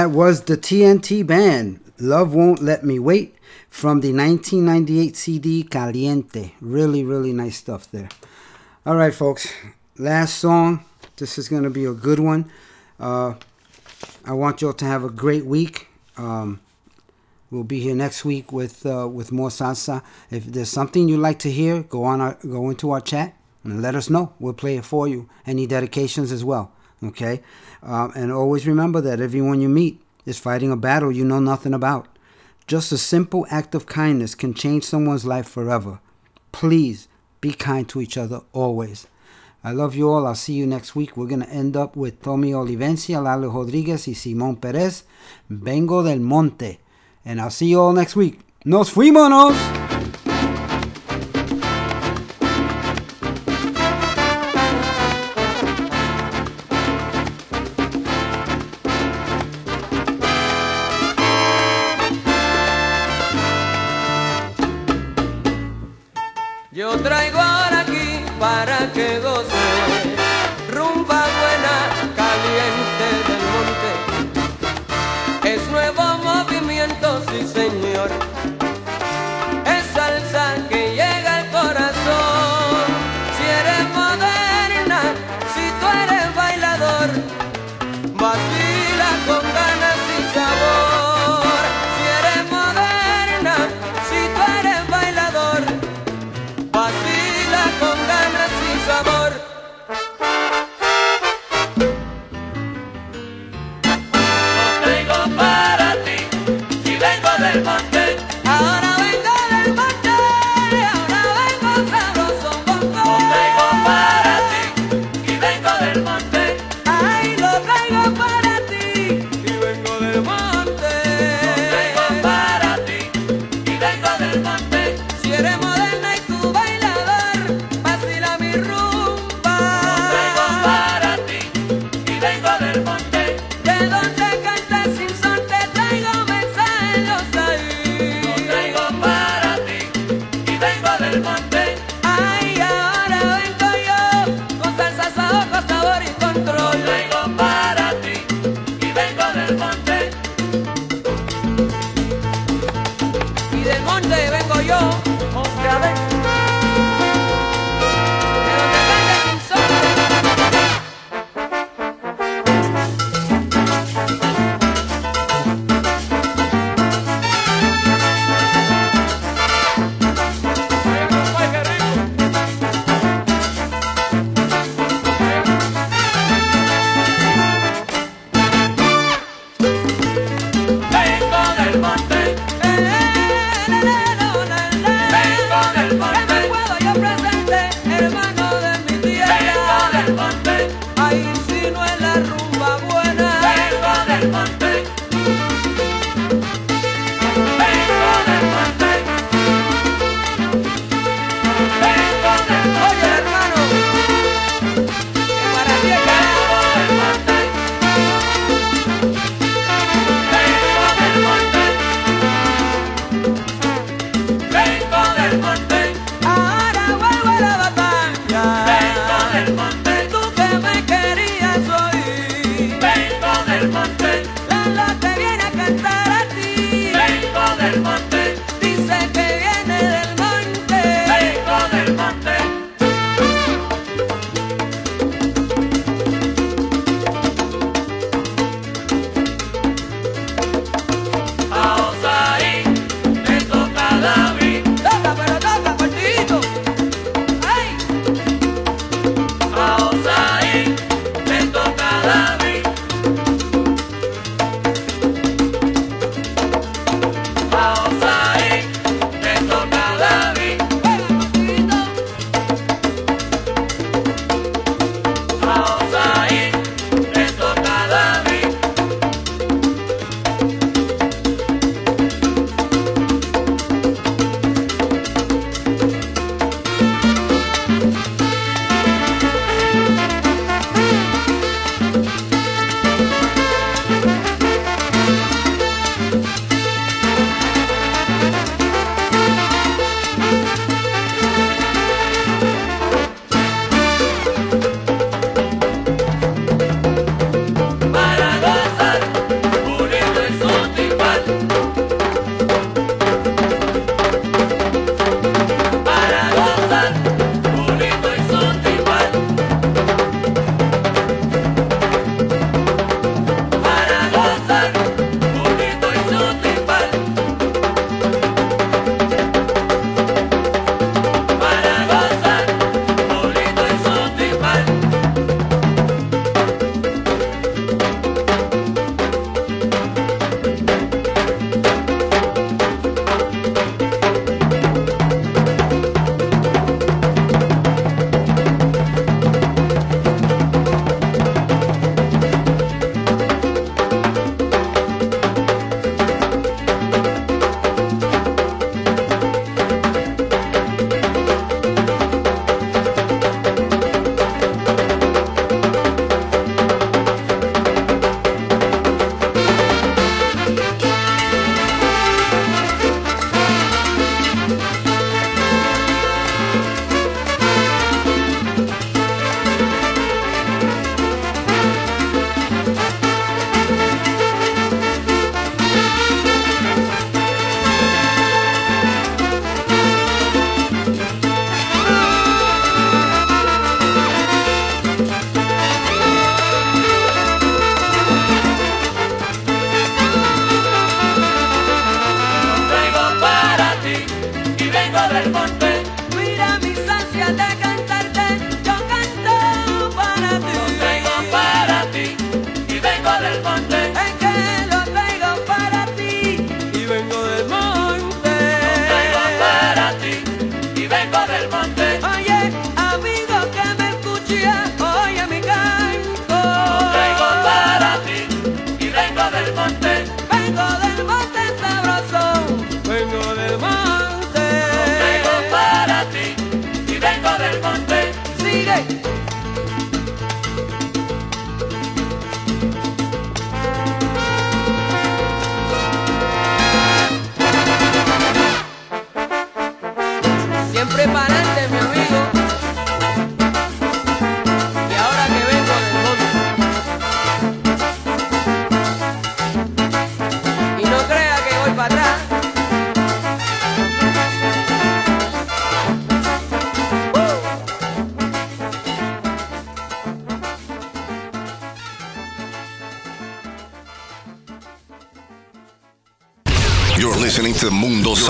That was the TNT band. Love Won't Let Me Wait from the 1998 CD Caliente. Really, really nice stuff there. All right, folks. Last song. This is going to be a good one. Uh, I want y'all to have a great week. Um, we'll be here next week with uh, with more salsa. If there's something you'd like to hear, go on our, go into our chat and let us know. We'll play it for you. Any dedications as well. Okay, um, and always remember that everyone you meet is fighting a battle you know nothing about. Just a simple act of kindness can change someone's life forever. Please be kind to each other always. I love you all. I'll see you next week. We're going to end up with Tommy Olivencia, Lalo Rodríguez, y Simón Pérez. Vengo del Monte. And I'll see you all next week. ¡Nos fuimos!